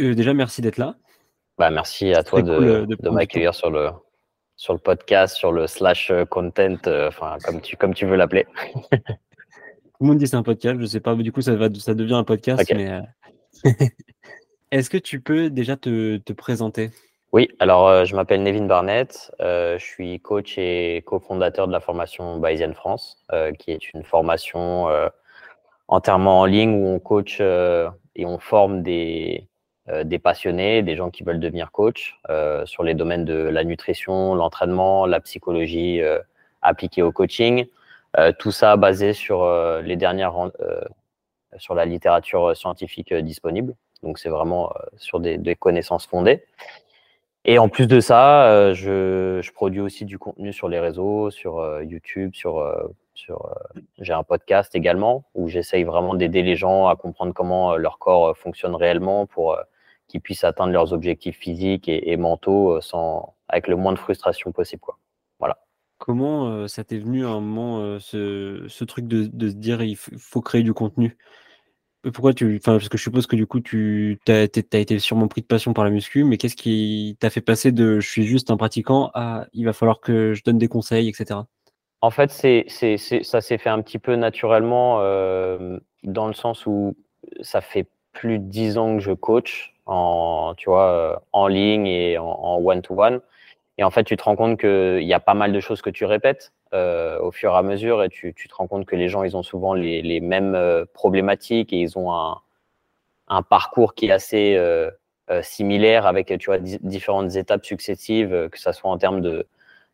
déjà, merci d'être là. Bah, merci à toi de, de, m'accueillir sur le, sur le podcast, sur le slash content, enfin, comme, tu, comme tu veux l'appeler. Tout le monde dit c'est un podcast, je sais pas, mais du coup, ça, va, ça devient un podcast. Mais, Est-ce que tu peux déjà te, te présenter? Oui, alors je m'appelle Nevin Barnett, je suis coach et cofondateur de la formation Bayesian France, qui est une formation entièrement en ligne où on coach et on forme des, des passionnés, des gens qui veulent devenir coach sur les domaines de la nutrition, l'entraînement, la psychologie appliquée au coaching. tout ça basé sur les dernières sur la littérature scientifique disponible. Donc c'est vraiment sur des, connaissances fondées. Et en plus de ça, euh, je, je, produis aussi du contenu sur les réseaux, sur euh, YouTube, sur, euh, sur j'ai un podcast également où j'essaye vraiment d'aider les gens à comprendre comment leur corps fonctionne réellement pour qu'ils puissent atteindre leurs objectifs physiques et, mentaux sans, avec le moins de frustration possible. Voilà. Comment ça t'est venu à un moment ce, truc de, se dire il faut créer du contenu? Pourquoi tu. Parce que je suppose que du coup, tu as, été sûrement pris de passion par la muscu, mais qu'est-ce qui t'a fait passer de je suis juste un pratiquant à il va falloir que je donne des conseils, etc. En fait, c'est, ça s'est fait un petit peu naturellement euh, dans le sens où ça fait plus de dix ans que je coach en, euh, ligne et en one-to-one. Et en fait, tu te rends compte qu'il y a pas mal de choses que tu répètes. Euh, au fur et à mesure et tu, te rends compte que les gens, ils ont souvent les, mêmes problématiques et ils ont un, parcours qui est assez similaire avec tu différentes étapes successives, que ce soit en termes de,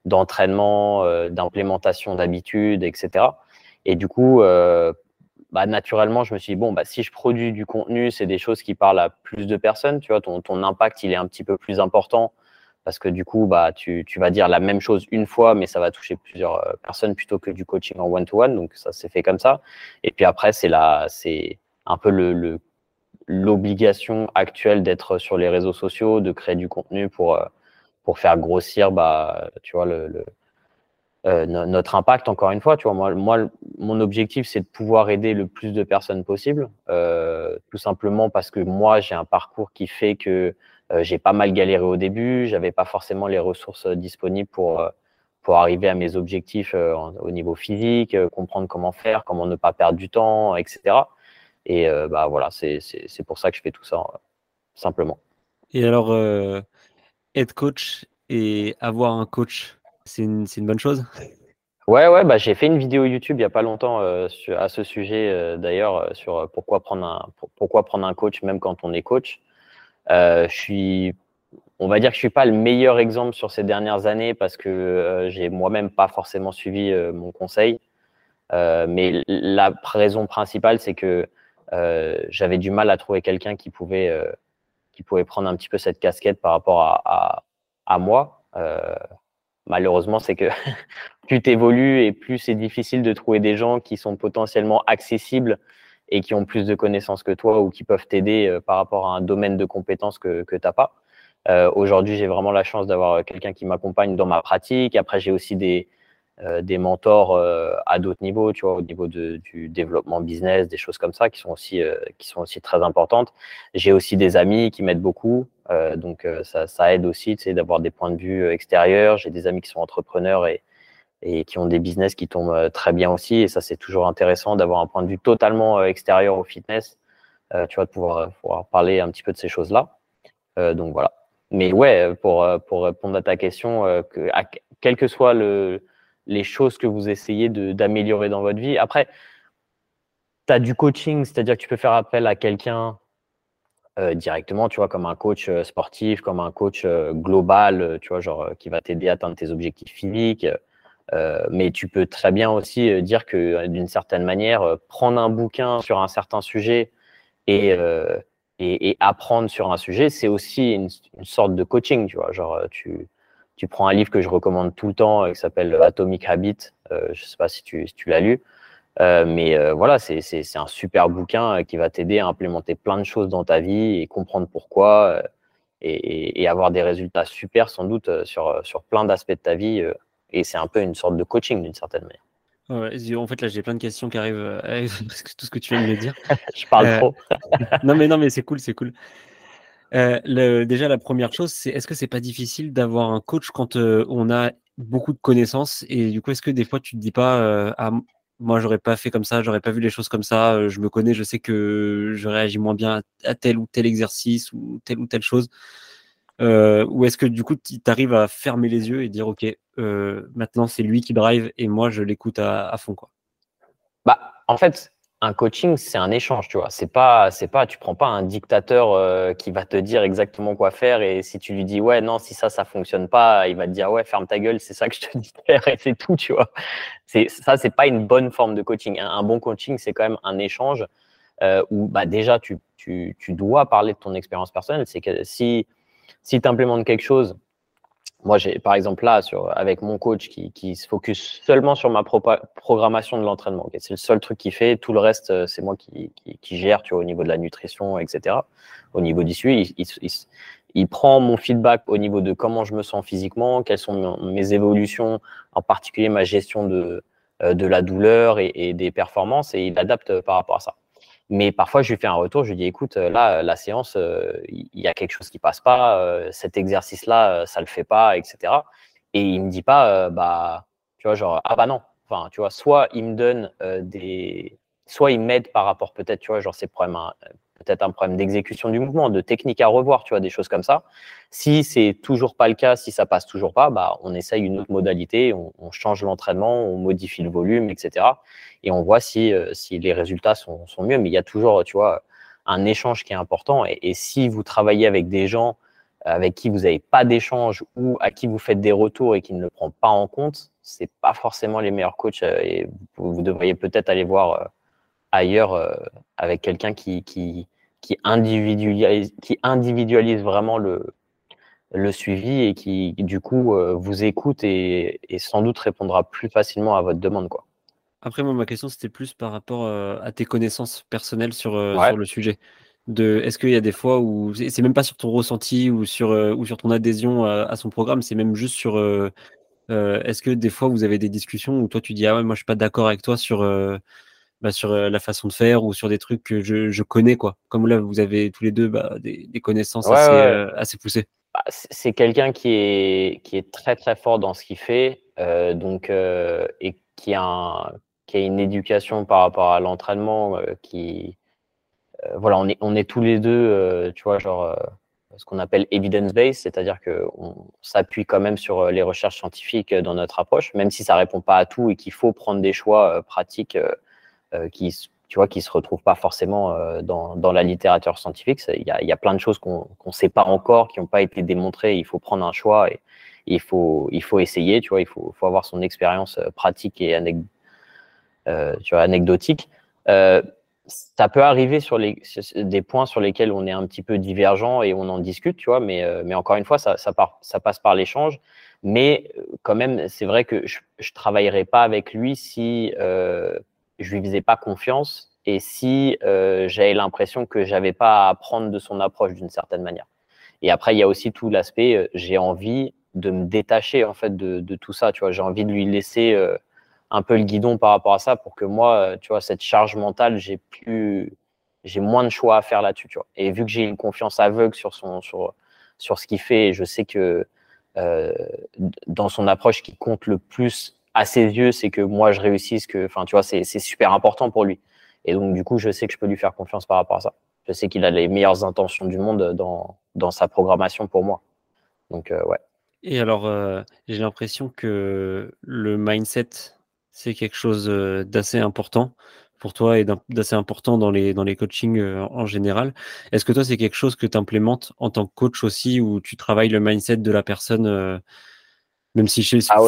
d'entraînement, d'implémentation d'habitudes, etc. Et du coup, bah, naturellement, je me suis dit, bon, bah, si je produis du contenu, c'est des choses qui parlent à plus de personnes, tu vois, ton, impact, il est un petit peu plus important parce que du coup, bah, tu, vas dire la même chose une fois, mais ça va toucher plusieurs euh, personnes plutôt que du coaching en one-to-one. donc, ça s'est fait comme ça. Et puis après, c'est c'est un peu l'obligation actuelle d'être sur les réseaux sociaux, de créer du contenu pour, euh, pour faire grossir, bah, tu vois, le, euh, notre impact, encore une fois, tu vois, moi, mon objectif, c'est de pouvoir aider le plus de personnes possible, euh, tout simplement parce que moi, j'ai un parcours qui fait que euh, j'ai pas mal galéré au début, j'avais pas forcément les ressources disponibles pour pour arriver à mes objectifs au niveau physique, comprendre comment faire, comment ne pas perdre du temps, etc. Et bah voilà, c'est pour ça que je fais tout ça simplement. Et alors, être coach et avoir un coach, c'est une, une, bonne chose? Ouais, ouais, bah, j'ai fait une vidéo YouTube il n'y a pas longtemps sur, à ce sujet d'ailleurs, sur pourquoi prendre, un, pourquoi prendre un coach même quand on est coach. Euh, je suis, on va dire que je suis pas le meilleur exemple sur ces dernières années parce que euh, j'ai moi-même pas forcément suivi euh, mon conseil. mais la raison principale, c'est que j'avais du mal à trouver quelqu'un qui pouvait qui pouvait prendre un petit peu cette casquette par rapport à, à, à moi. malheureusement, c'est que plus tu évolues et plus c'est difficile de trouver des gens qui sont potentiellement accessibles et qui ont plus de connaissances que toi ou qui peuvent t'aider euh, par rapport à un domaine de compétences que, que tu n'as pas. Euh, Aujourd'hui, j'ai vraiment la chance d'avoir quelqu'un qui m'accompagne dans ma pratique. Après, j'ai aussi des, euh, des mentors euh, à d'autres niveaux, tu vois, au niveau de, du développement business, des choses comme ça qui sont aussi, euh, qui sont aussi très importantes. J'ai aussi des amis qui m'aident beaucoup, donc ça, ça, aide aussi, tu d'avoir des points de vue extérieurs. J'ai des amis qui sont entrepreneurs et, et qui ont des business qui tombent très bien aussi. Et ça, c'est toujours intéressant d'avoir un point de vue totalement extérieur au fitness, tu vois, de pouvoir, pouvoir, parler un petit peu de ces choses-là. donc voilà. Mais ouais, pour, pour répondre à ta question, que, à, quelles que soient le, les choses que vous essayez d'améliorer dans votre vie, après, tu as du coaching, c'est-à-dire que tu peux faire appel à quelqu'un euh, directement, tu vois, comme un coach sportif, comme un coach global, tu vois, genre qui va t'aider à atteindre tes objectifs physiques. Euh, mais tu peux très bien aussi euh, dire que euh, d'une certaine manière, prendre un bouquin sur un certain sujet et, et, et apprendre sur un sujet, c'est aussi une, une, sorte de coaching, tu vois. Genre, tu, tu prends un livre que je recommande tout le temps qui s'appelle Atomic Habit. Euh, je sais pas si tu, si tu l'as lu. Euh, mais voilà, c'est un super bouquin qui va t'aider à implémenter plein de choses dans ta vie et comprendre pourquoi et, et, avoir des résultats super sans doute sur, sur plein d'aspects de ta vie et c'est un peu une sorte de coaching d'une certaine manière. Ouais, en fait, là, j'ai plein de questions qui arrivent euh, avec tout ce que tu viens de me dire. je parle euh, trop. non, mais non, mais c'est cool, c'est cool. Le, déjà, la première chose, c'est est-ce que c'est pas difficile d'avoir un coach quand on a beaucoup de connaissances? Et du coup, est-ce que des fois tu te dis pas ah, moi j'aurais pas fait comme ça, j'aurais pas vu les choses comme ça, je me connais, je sais que je réagis moins bien à tel ou tel exercice ou telle ou telle chose. Ou est-ce que du coup tu arrives à fermer les yeux et dire ok maintenant c'est lui qui drive et moi je l'écoute à, à, fond quoi? Bah en fait un coaching, c'est un échange, tu vois. C'est pas, c'est pas, tu prends pas un dictateur euh, qui va te dire exactement quoi faire et si tu lui dis ouais non si ça ça fonctionne pas, il va te dire ouais ferme ta gueule, c'est ça que je te dis faire et c'est tout, tu vois. C'est ça, c'est pas une bonne forme de coaching. Un, bon coaching, c'est quand même un échange euh, où bah déjà tu, tu, tu dois parler de ton expérience personnelle. C'est que si si tu implémentes quelque chose moi, j'ai par exemple là, sur, avec mon coach qui, qui se focus seulement sur ma programmation de l'entraînement. C'est le seul truc qu'il fait. Tout le reste, euh, c'est moi qui, qui, qui, gère tu vois, au niveau de la nutrition, etc. Au niveau d'issue, il, il, il, prend mon feedback au niveau de comment je me sens physiquement, quelles sont mes évolutions, en particulier ma gestion de, euh, de la douleur et, et des performances, et il adapte par rapport à ça. Mais parfois, je lui fais un retour, je lui dis, écoute, euh, là, la séance, euh, il y a quelque chose qui passe pas, euh, cet exercice-là, ça le fait pas, etc. Et il me dit pas, bah, tu vois, genre, ah bah non. Enfin, tu vois, soit il me donne des, soit il m'aide par rapport peut-être, tu vois, genre ces problèmes peut-être un problème d'exécution du mouvement, de technique à revoir, tu vois, des choses comme ça. Si c'est toujours pas le cas, si ça passe toujours pas, bah, on essaye une autre modalité, on, change l'entraînement, on modifie le volume, etc. Et on voit si, euh, si les résultats sont, sont, mieux. Mais il y a toujours, tu vois, un échange qui est important. Et, si vous travaillez avec des gens avec qui vous n'avez pas d'échange ou à qui vous faites des retours et qui ne le prend pas en compte, c'est pas forcément les meilleurs coachs. Euh, et vous, devriez peut-être aller voir euh, ailleurs avec quelqu'un qui, qui, qui, individualise, qui individualise vraiment le, le suivi et qui, du coup, euh, vous écoute et, et, sans doute répondra plus facilement à votre demande. Quoi. Après, moi, ma question, c'était plus par rapport euh, à tes connaissances personnelles sur, sur le sujet. De, est-ce qu'il y a des fois où c'est même pas sur ton ressenti ou sur, ou sur ton adhésion à, son programme, c'est même juste sur est-ce que des fois vous avez des discussions où toi tu dis ah ouais moi je suis pas d'accord avec toi sur bah, sur la façon de faire ou sur des trucs que je, je connais quoi. Comme là, vous avez tous les deux bah, des, des, connaissances assez, assez, poussées. Bah, c'est quelqu'un qui est, qui est très très fort dans ce qu'il fait, euh, donc euh, et qui a, un, qui a une éducation par rapport à l'entraînement euh, qui, voilà, on est, on est tous les deux, tu vois, genre ce qu'on appelle evidence-based, c'est-à-dire qu'on s'appuie quand même sur les recherches scientifiques dans notre approche, même si ça répond pas à tout et qu'il faut prendre des choix pratiques euh, qui tu vois, qui se retrouvent pas forcément euh, dans, dans, la littérature scientifique. Il y a, y a, plein de choses qu'on ne sait pas encore, qui n'ont pas été démontrées. Il faut prendre un choix et, il, faut, il faut essayer. Tu vois, il faut, faut avoir son expérience euh, pratique et euh, tu vois, anecdotique. Euh, ça peut arriver sur les, des points sur lesquels on est un petit peu divergent et on en discute, tu vois, mais, mais encore une fois, ça, ça, part, ça passe par l'échange. Mais quand même, c'est vrai que je ne travaillerai pas avec lui si euh, je lui faisais pas confiance et si euh, j'avais l'impression que j'avais pas à apprendre de son approche d'une certaine manière. Et après, il y a aussi tout l'aspect, euh, j'ai envie de me détacher en fait de, de tout ça. Tu vois, j'ai envie de lui laisser euh, un peu le guidon par rapport à ça pour que moi, euh, tu vois, cette charge mentale, j'ai plus, j'ai moins de choix à faire là-dessus. Tu vois. Et vu que j'ai une confiance aveugle sur son, sur, sur ce qu'il fait, je sais que euh, dans son approche qui compte le plus à ses yeux, c'est que moi je réussisse, que, enfin, tu vois, c'est super important pour lui. Et donc, du coup, je sais que je peux lui faire confiance par rapport à ça. Je sais qu'il a les meilleures intentions du monde dans, dans sa programmation pour moi. Donc, euh, ouais. Et alors, euh, j'ai l'impression que le mindset, c'est quelque chose euh, d'assez important pour toi et d'assez important dans les, dans les coachings en général. Est-ce que toi, c'est quelque chose que tu implémentes en tant que coach aussi, où tu travailles le mindset de la personne même si ah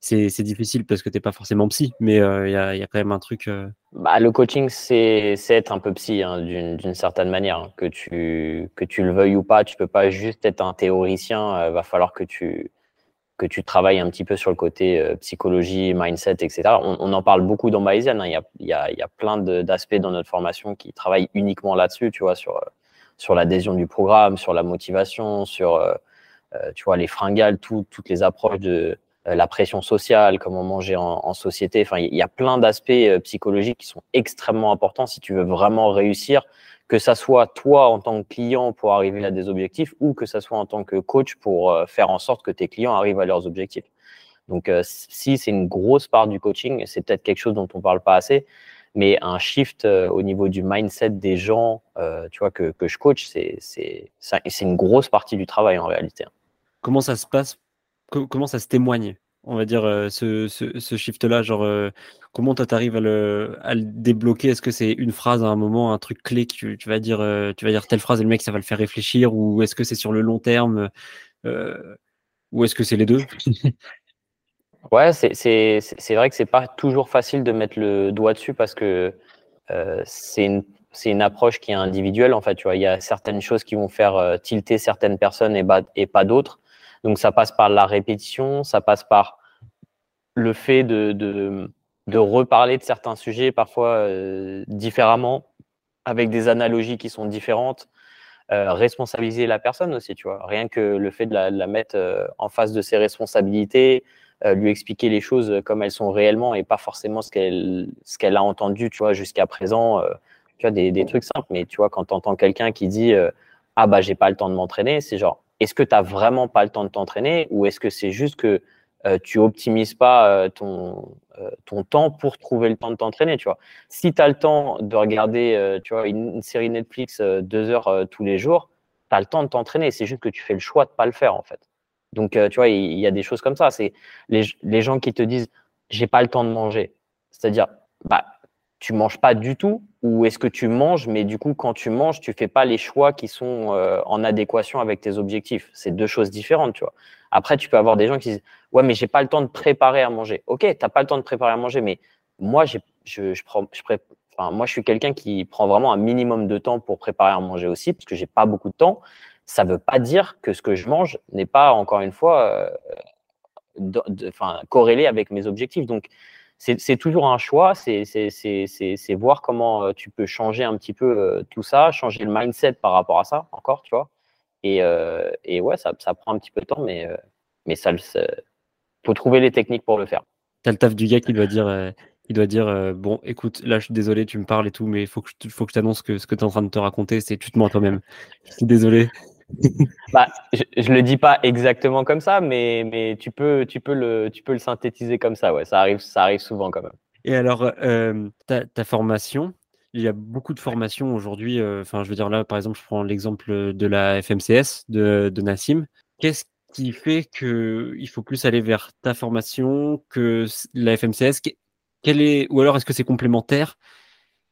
c'est difficile parce que tu n'es pas forcément psy, mais euh, il y, a, y, a, quand même un truc. Euh bah, le coaching, c'est être un peu psy hein, d'une certaine manière. Hein. Que, tu, que tu le veuilles ou pas, tu peux pas juste être un théoricien. Il euh, va falloir que tu, que tu travailles un petit peu sur le côté psychologie, mindset, etc. On, on, en parle beaucoup dans Bayesian. Hein. Il y, a, y, a, y, a, plein d'aspects dans notre formation qui travaillent uniquement là-dessus, tu vois, sur, sur l'adhésion du programme, sur la motivation, sur euh, tu vois, les fringales, toutes les approches de, la pression sociale, comment manger en, société. Enfin, il y a plein d'aspects psychologiques qui sont extrêmement importants si tu veux vraiment réussir, que ça soit toi en tant que client pour arriver à des objectifs ou que ça soit en tant que coach pour faire en sorte que tes clients arrivent à leurs objectifs. Donc, si c'est une grosse part du coaching, c'est peut-être quelque chose dont on parle pas assez, mais un shift au niveau du mindset des gens, tu vois, que, que je coach, c'est une grosse partie du travail en réalité. Comment ça se passe Comment ça se témoigne on va dire, ce, ce, shift-là Genre, comment toi, tu arrives à le, à le débloquer? Est-ce que c'est une phrase à un moment, un truc clé que tu, vas dire, tu vas dire telle phrase et le mec, ça va le faire réfléchir? Ou est-ce que c'est sur le long terme Ou est-ce que c'est les deux? Ouais, c'est vrai que c'est pas toujours facile de mettre le doigt dessus parce que euh, c'est une, une, approche qui est individuelle. En fait, tu vois, il y a certaines choses qui vont faire euh, tilter certaines personnes et, et pas d'autres. Donc, ça passe par la répétition, ça passe par le fait de, de, de reparler de certains sujets parfois euh, différemment, avec des analogies qui sont différentes. Euh, responsabiliser la personne aussi, tu vois. Rien que le fait de la, de la mettre euh, en face de ses responsabilités, euh, lui expliquer les choses comme elles sont réellement et pas forcément ce qu'elle ce qu'elle a entendu, tu vois, jusqu'à présent. Euh, tu vois, des, des, trucs simples, mais tu vois, quand tu entends quelqu'un qui dit euh, Ah, bah, j'ai pas le temps de m'entraîner, c'est genre, est-ce que tu n'as vraiment pas le temps de t'entraîner ou est-ce que c'est juste que tu optimises pas ton, ton temps pour trouver le temps de t'entraîner, tu vois? Si tu as le temps de regarder, une, série Netflix deux heures tous les jours, tu as le temps de t'entraîner. C'est juste que tu fais le choix de pas le faire, en fait. Donc, euh, tu vois, il y, a des choses comme ça. C'est les, les, gens qui te disent j'ai pas le temps de manger. C'est-à-dire, bah, tu manges pas du tout ou est-ce que tu manges, mais du coup, quand tu manges, tu fais pas les choix qui sont euh, en adéquation avec tes objectifs. C'est deux choses différentes, tu vois. Après, tu peux avoir des gens qui disent ouais, mais j'ai pas le temps de préparer à manger. Ok, t'as pas le temps de préparer à manger, mais moi, je, je, prends, je enfin, moi, je suis quelqu'un qui prend vraiment un minimum de temps pour préparer à manger aussi, parce que j'ai pas beaucoup de temps ça veut pas dire que ce que je mange n'est pas, encore une fois, euh, corrélé avec mes objectifs. Donc, c'est toujours un choix, c'est voir comment euh, tu peux changer un petit peu euh, tout ça, changer le mindset par rapport à ça, encore, tu vois. Et, et ouais, ça, prend un petit peu de temps, mais, ça, faut trouver les techniques pour le faire. T'as le taf du gars qui doit dire, il doit dire bon, écoute, là, je suis désolé, tu me parles et tout, mais il faut que, faut que je t'annonce que ce que tu es en train de te raconter, c'est tu te mens toi-même. Je suis désolé. bah, je, ne le dis pas exactement comme ça, mais, mais tu, peux, tu, peux le, tu peux le synthétiser comme ça. Ouais, ça arrive, ça arrive souvent quand même. Et alors, euh, ta, formation, il y a beaucoup de formations aujourd'hui. Euh, enfin, je veux dire là, par exemple, je prends l'exemple de la FMCS de, Nassim. Qu'est-ce qui fait que il faut plus aller vers ta formation que la FMCS Quelle est, ou alors est-ce que c'est complémentaire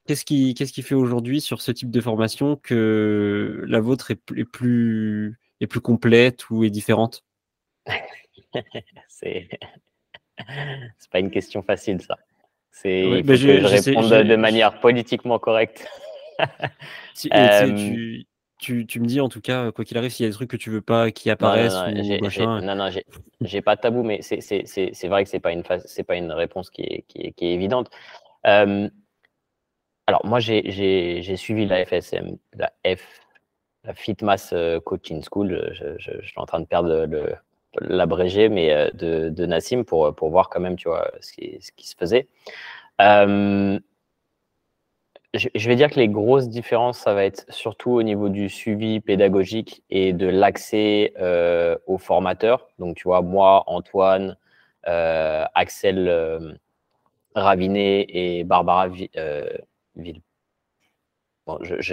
Qu'est-ce qui, qu'est-ce qui fait aujourd'hui sur ce type de formation que la vôtre est, plus, est plus complète ou est différente? C'est c'est pas une question facile ça. C'est il faut que je, réponde de manière politiquement correcte. Euh, tu, tu, me dis en tout cas, quoi qu'il arrive, s'il y a des trucs que tu veux pas qui apparaissent non, non, non, non, j'ai pas de tabou, mais c'est vrai que c'est pas une c'est pas une réponse qui est, qui est, qui est évidente. Euh, alors, moi, j'ai suivi la FSM, la F, la Fitmass euh, Coaching School. Je, suis en train de perdre l'abrégé, mais euh, de, Nassim pour, pour voir quand même, tu vois, ce qui, ce qui se faisait. Euh, je, vais dire que les grosses différences, ça va être surtout au niveau du suivi pédagogique et de l'accès aux formateurs. Donc, tu vois, moi, Antoine, Axel Ravinet et Barbara ville.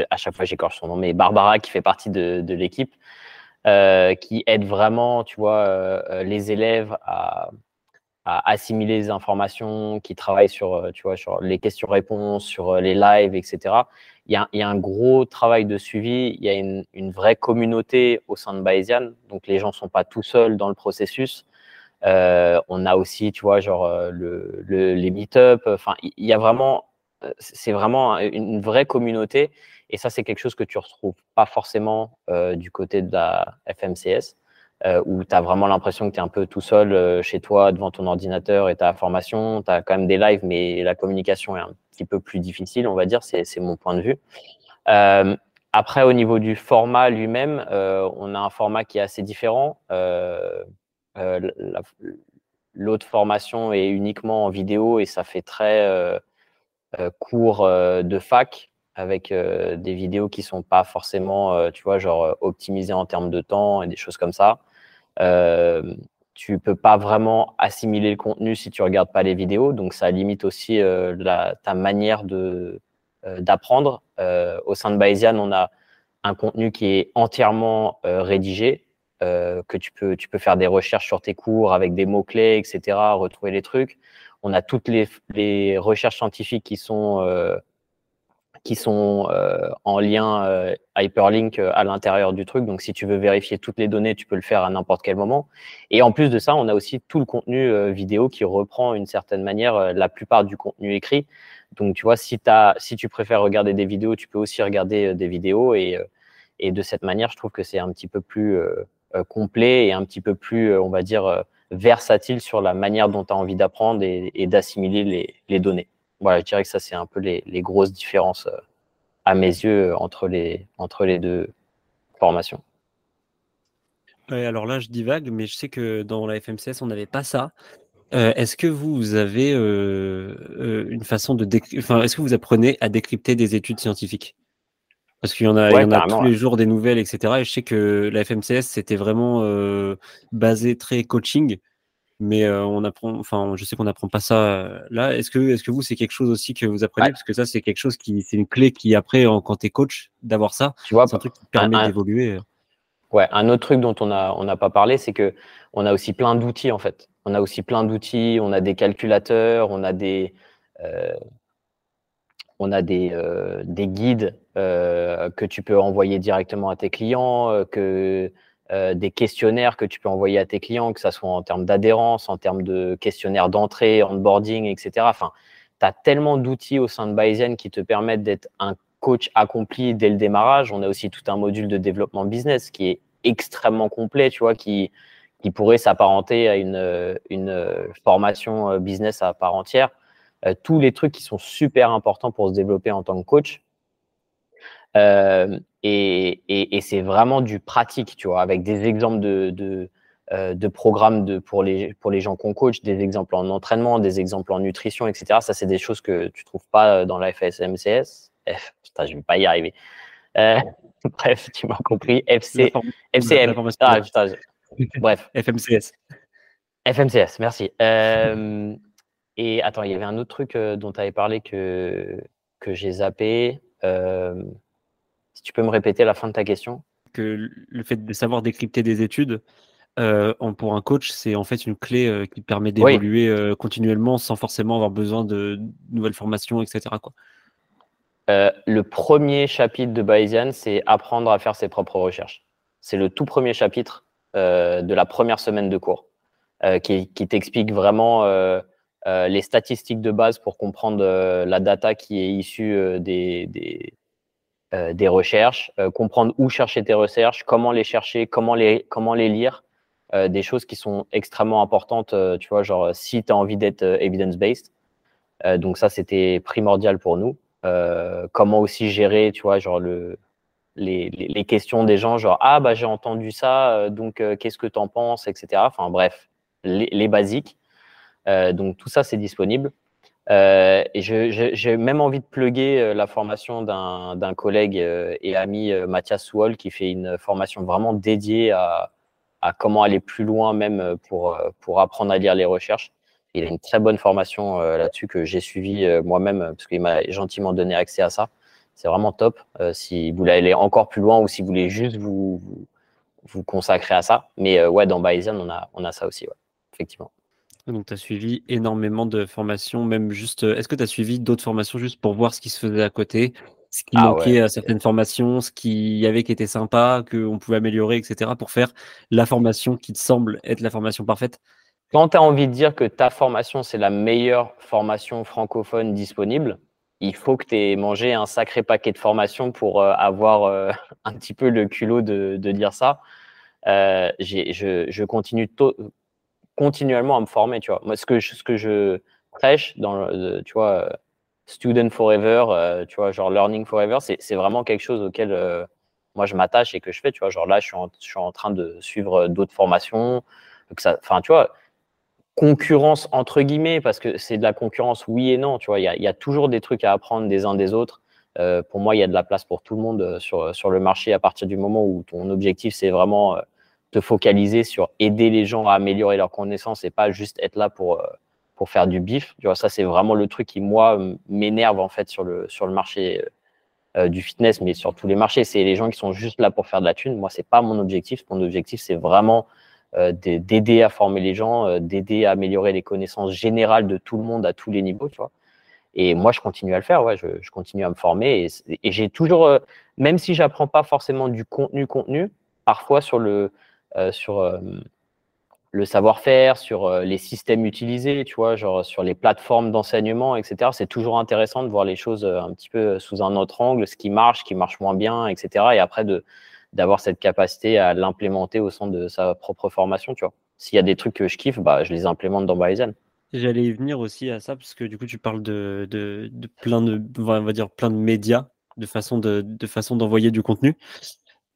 À chaque fois, j'écorche son nom, mais Barbara, qui fait partie de, l'équipe, euh, qui aide vraiment, tu vois, euh, les élèves à, assimiler les informations, qui travaille sur, euh, tu vois, sur les questions-réponses, sur les lives, etc. Il y, a, un gros travail de suivi, il y a une, vraie communauté au sein de Bayesian, donc les gens ne sont pas tout seuls dans le processus. Euh, on a aussi, tu vois, genre le, le, les meet-up. Enfin, il y a vraiment euh, c'est vraiment une vraie communauté. Et ça, c'est quelque chose que tu retrouves pas forcément euh, du côté de la FMCS, euh, où tu as vraiment l'impression que tu es un peu tout seul chez toi devant ton ordinateur et ta formation. Tu as quand même des lives, mais la communication est un petit peu plus difficile, on va dire. C'est mon point de vue. après, au niveau du format lui-même, on a un format qui est assez différent. La, l'autre formation est uniquement en vidéo et ça fait très cours de fac avec des vidéos qui sont pas forcément, tu vois, genre optimisées en termes de temps et des choses comme ça. tu peux pas vraiment assimiler le contenu si tu regardes pas les vidéos, donc ça limite aussi ta manière de d'apprendre. au sein de Bayesian, on a un contenu qui est entièrement rédigé, euh, que tu peux, tu peux faire des recherches sur tes cours avec des mots-clés, etc., retrouver les trucs. On a toutes les, recherches scientifiques qui sont, euh, euh, en lien hyperlink à l'intérieur du truc. Donc, si tu veux vérifier toutes les données, tu peux le faire à n'importe quel moment. Et en plus de ça, on a aussi tout le contenu vidéo qui reprend une certaine manière la plupart du contenu écrit. Donc, tu vois, si, si tu préfères regarder des vidéos, tu peux aussi regarder des vidéos. Et, de cette manière, je trouve que c'est un petit peu plus euh, complet et un petit peu plus, euh, on va dire, euh, versatile sur la manière dont tu as envie d'apprendre et, d'assimiler les, données. Voilà, je dirais que ça, c'est un peu les, grosses différences à mes yeux entre les, entre les deux formations. alors là, je divague, mais je sais que dans la FMCS, on n'avait pas ça. est-ce que vous avez une façon de enfin, est-ce que vous apprenez à décrypter des études scientifiques? Parce qu'il y en a, il y en a tous les jours des nouvelles, etc. Et je sais que la FMCS, c'était vraiment euh, basé très coaching, mais euh, on apprend, enfin, je sais qu'on n'apprend pas ça euh, là. Est-ce que, est-ce que vous, c'est quelque chose aussi que vous apprenez? Parce que ça, c'est quelque chose qui, c'est une clé qui, après, quand tu es coach, d'avoir ça, c'est un truc qui permet d'évoluer. Ouais, un autre truc dont on n'a on a pas parlé, c'est que on a aussi plein d'outils, en fait. On a aussi plein d'outils, on a des calculateurs, on a des, on a des, des guides euh, que tu peux envoyer directement à tes clients, euh, que euh, des questionnaires que tu peux envoyer à tes clients, que ce soit en termes d'adhérence, en termes de questionnaires d'entrée, onboarding, etc. Enfin, tu as tellement d'outils au sein de Bayesian qui te permettent d'être un coach accompli dès le démarrage. On a aussi tout un module de développement business qui est extrêmement complet, tu vois, qui, pourrait s'apparenter à une formation business à part entière. Tous les trucs qui sont super importants pour se développer en tant que coach, euh, et, et, et c'est vraiment du pratique, tu vois, avec des exemples de, de, euh, de programmes de, pour, les, pour les gens qu'on coach, des exemples en entraînement, des exemples en nutrition, etc. Ça, c'est des choses que tu trouves pas dans la FSMCS. F, putain, je vais pas y arriver. Euh, bref, tu m'as compris. FC, FCM. Ah, putain, bref. FMCS. FMCS, merci. Euh, et attends, il y avait un autre truc euh, dont tu avais parlé que, que j'ai zappé. Euh, si tu peux me répéter la fin de ta question. Que le fait de savoir décrypter des études, euh, pour un coach, c'est en fait une clé qui permet d'évoluer continuellement sans forcément avoir besoin de, nouvelles formations, etc. Quoi. le premier chapitre de Bayesian, c'est apprendre à faire ses propres recherches. C'est le tout premier chapitre de la première semaine de cours qui, t'explique vraiment les statistiques de base pour comprendre la data qui est issue des, euh, des recherches, euh, comprendre où chercher tes recherches, comment les chercher, comment les, comment les lire, euh, des choses qui sont extrêmement importantes, tu vois, genre si tu as envie d'être evidence-based. donc ça, c'était primordial pour nous. comment aussi gérer, tu vois, genre le, les, les, questions des gens, genre ah bah j'ai entendu ça, donc qu'est-ce que tu en penses, etc. Enfin bref, les, les basiques. Donc tout ça, c'est disponible. Euh, et j'ai même envie de pluguer euh, la formation d'un collègue euh, et ami Mathias Souhol qui fait une formation vraiment dédiée à, à comment aller plus loin même pour, pour apprendre à lire les recherches. Il a une très bonne formation là-dessus que j'ai suivi moi-même parce qu'il m'a gentiment donné accès à ça. C'est vraiment top si vous voulez aller encore plus loin ou si vous voulez juste vous, vous, vous consacrer à ça. Mais ouais, dans Bayesian, on a, on a ça aussi, ouais, effectivement. Donc, tu as suivi énormément de formations, même juste. Euh, est-ce que tu as suivi d'autres formations juste pour voir ce qui se faisait à côté, ce qui ah manquait à certaines formations, ce qu'il y avait qui était sympa, qu'on pouvait améliorer, etc., pour faire la formation qui te semble être la formation parfaite? Quand tu as envie de dire que ta formation, c'est la meilleure formation francophone disponible, il faut que tu aies mangé un sacré paquet de formations pour euh, avoir euh, un petit peu le culot de, dire ça. je, je, continue continuellement à me former, tu vois. Moi, ce que je, ce que je prêche dans, tu vois, student forever, euh, tu vois, genre learning forever, c'est vraiment quelque chose auquel euh, moi je m'attache et que je fais, tu vois. Genre là, je suis en, je suis en train de suivre d'autres formations. Enfin, tu vois, concurrence entre guillemets, parce que c'est de la concurrence oui et non. Tu vois, il y, a, toujours des trucs à apprendre des uns des autres. Euh, pour moi, il y a de la place pour tout le monde euh, sur, sur le marché à partir du moment où ton objectif, c'est vraiment focaliser sur aider les gens à améliorer leurs connaissances et pas juste être là pour, pour faire du bif. Tu vois, ça, c'est vraiment le truc qui, moi, m'énerve en fait sur le, sur le marché du fitness, mais sur tous les marchés. C'est les gens qui sont juste là pour faire de la thune. Moi, c'est pas mon objectif. Mon objectif, c'est vraiment euh, d'aider à former les gens, euh, d'aider à améliorer les connaissances générales de tout le monde à tous les niveaux, tu vois. Et moi, je continue à le faire, ouais, je, continue à me former. Et, j'ai toujours, euh, même si j'apprends pas forcément du contenu, contenu, parfois sur le, sur, le savoir-faire, sur les systèmes utilisés, tu vois, genre sur les plateformes d'enseignement, etc. C'est toujours intéressant de voir les choses un petit peu sous un autre angle, ce qui marche, ce qui marche moins bien, etc. Et après, de, d'avoir cette capacité à l'implémenter au sein de sa propre formation, tu vois. S'il y a des trucs que je kiffe, bah, je les implémente dans Baizen. J'allais y venir aussi à ça, parce que du coup, tu parles de, de, plein de, on va dire, plein de médias, de façon de, de façon d'envoyer du contenu.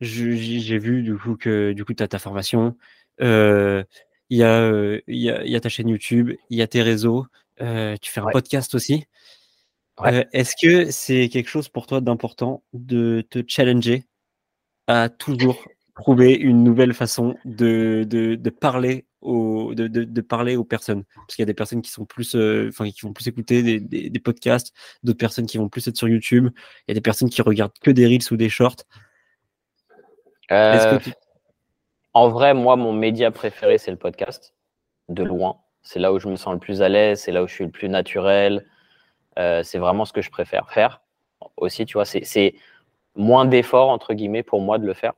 J'ai vu du coup que du coup, tu as ta formation, euh, il y, euh, y, a, y, a ta chaîne YouTube, il y a tes réseaux, euh, tu fais un podcast aussi. Est-ce que c'est quelque chose pour toi d'important de te challenger à toujours trouver une nouvelle façon de, de, parler aux, de, de, parler aux personnes? Parce qu'il y a des personnes qui sont plus, enfin, qui vont plus écouter des, des, podcasts, d'autres personnes qui vont plus être sur YouTube. Il y a des personnes qui regardent que des reels ou des shorts. Euh, en vrai, moi, mon média préféré, c'est le podcast, de loin. C'est là où je me sens le plus à l'aise, c'est là où je suis le plus naturel. Euh, c'est vraiment ce que je préfère faire. Aussi, tu vois, c'est moins d'efforts, entre guillemets, pour moi de le faire.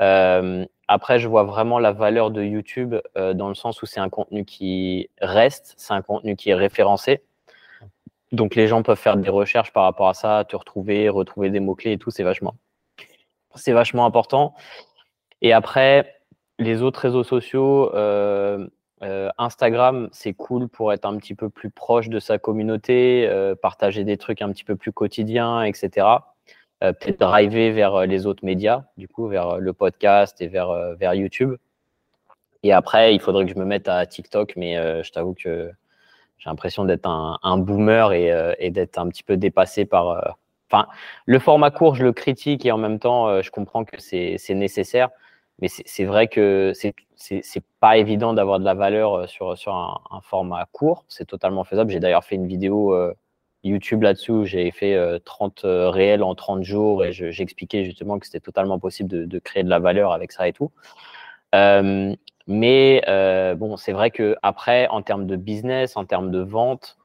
Euh, après, je vois vraiment la valeur de YouTube dans le sens où c'est un contenu qui reste, c'est un contenu qui est référencé. Donc les gens peuvent faire des recherches par rapport à ça, te retrouver, retrouver des mots-clés et tout, c'est vachement, c'est vachement important. Et après, les autres réseaux sociaux, euh, Instagram, c'est cool pour être un petit peu plus proche de sa communauté, partager des trucs un petit peu plus quotidiens, etc. Euh, peut-être driver vers euh, les autres médias, du coup, vers euh, le podcast et vers YouTube. Et après, il faudrait que je me mette à TikTok, mais je t'avoue que j'ai l'impression d'être un, boomer et, d'être un petit peu dépassé par. Enfin, le format court, je le critique et en même temps, je comprends que c'est nécessaire. Mais c'est vrai que c'est pas évident d'avoir de la valeur sur, sur un, format court. C'est totalement faisable. J'ai d'ailleurs fait une vidéo YouTube là-dessous, j'ai fait 30 euh, euh, réels en 30 jours et j'expliquais justement que c'était totalement possible de, créer de la valeur avec ça et tout. Euh, mais bon, c'est vrai que après, en termes de business, en termes de vente,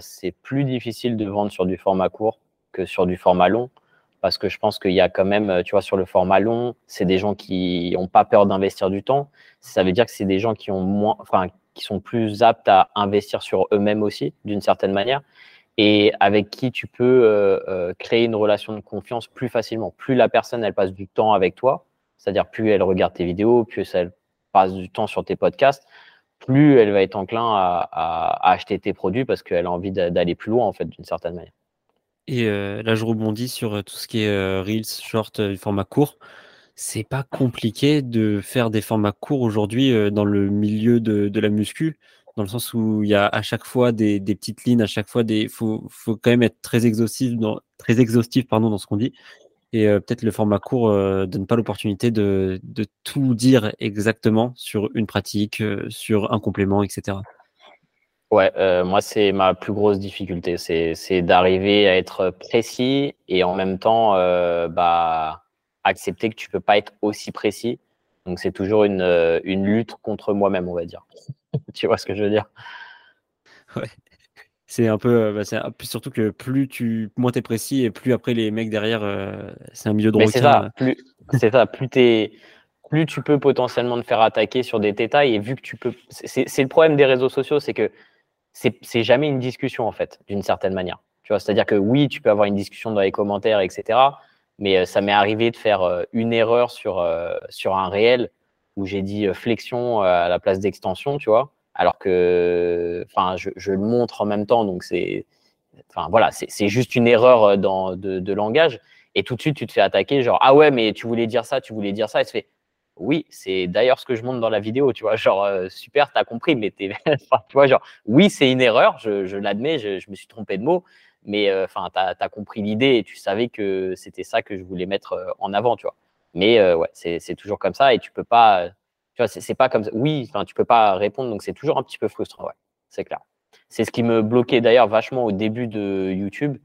c'est plus difficile de vendre sur du format court que sur du format long. Parce que je pense qu'il y a quand même, tu vois, sur le format long, c'est des gens qui n'ont pas peur d'investir du temps. Ça veut dire que c'est des gens qui ont moins, enfin, qui sont plus aptes à investir sur eux-mêmes aussi, d'une certaine manière et avec qui tu peux euh, euh, créer une relation de confiance plus facilement. Plus la personne, elle passe du temps avec toi, c'est-à-dire plus elle regarde tes vidéos, plus elle passe du temps sur tes podcasts, plus elle va être enclin à, acheter tes produits parce qu'elle a envie d'aller plus loin, en fait, d'une certaine manière. Et là, je rebondis sur tout ce qui est Reels, Short, format court. C'est pas compliqué de faire des formats courts aujourd'hui dans le milieu de, la muscu dans le sens où il y a à chaque fois des, petites lignes, à chaque fois des, faut, faut quand même être très exhaustif dans, très exhaustif pardon dans ce qu'on dit. Et peut-être le format court euh, donne pas l'opportunité de, tout dire exactement sur une pratique, sur un complément, etc. Ouais, moi c'est ma plus grosse difficulté, c'est d'arriver à être précis et en même temps bah, accepter que tu peux pas être aussi précis. Donc c'est toujours une, une lutte contre moi-même, on va dire. tu vois ce que je veux dire? Ouais. C'est un peu, euh, bah, surtout que plus tu, moins t'es précis et plus après les mecs derrière, euh, c'est un milieu de C'est ça, plus, c'est ça, plus t'es, plus tu peux potentiellement te faire attaquer sur des détails et vu que tu peux, c'est le problème des réseaux sociaux, c'est que c'est jamais une discussion en fait, d'une certaine manière. Tu vois, c'est-à-dire que oui, tu peux avoir une discussion dans les commentaires, etc. Mais euh, ça m'est arrivé de faire une erreur sur sur un réel où j'ai dit euh, flexion euh, à la place d'extension, tu vois, alors que, enfin, je, le montre en même temps, donc c'est, enfin voilà, c'est juste une erreur euh, dans, de, langage. Et tout de suite, tu te fais attaquer, genre ah ouais, mais tu voulais dire ça, tu voulais dire ça, et tu fais oui, c'est d'ailleurs ce que je montre dans la vidéo, tu vois, genre, euh, super, t'as compris, mais t'es, tu vois, genre, oui, c'est une erreur, je, l'admets, je, me suis trompé de mots, mais euh, enfin, t'as as compris l'idée et tu savais que c'était ça que je voulais mettre euh, en avant, tu vois. Mais ouais, c'est toujours comme ça et tu peux pas, tu vois, c'est pas comme ça. Oui, enfin, tu peux pas répondre, donc c'est toujours un petit peu frustrant, ouais, c'est clair. C'est ce qui me bloquait d'ailleurs vachement au début de YouTube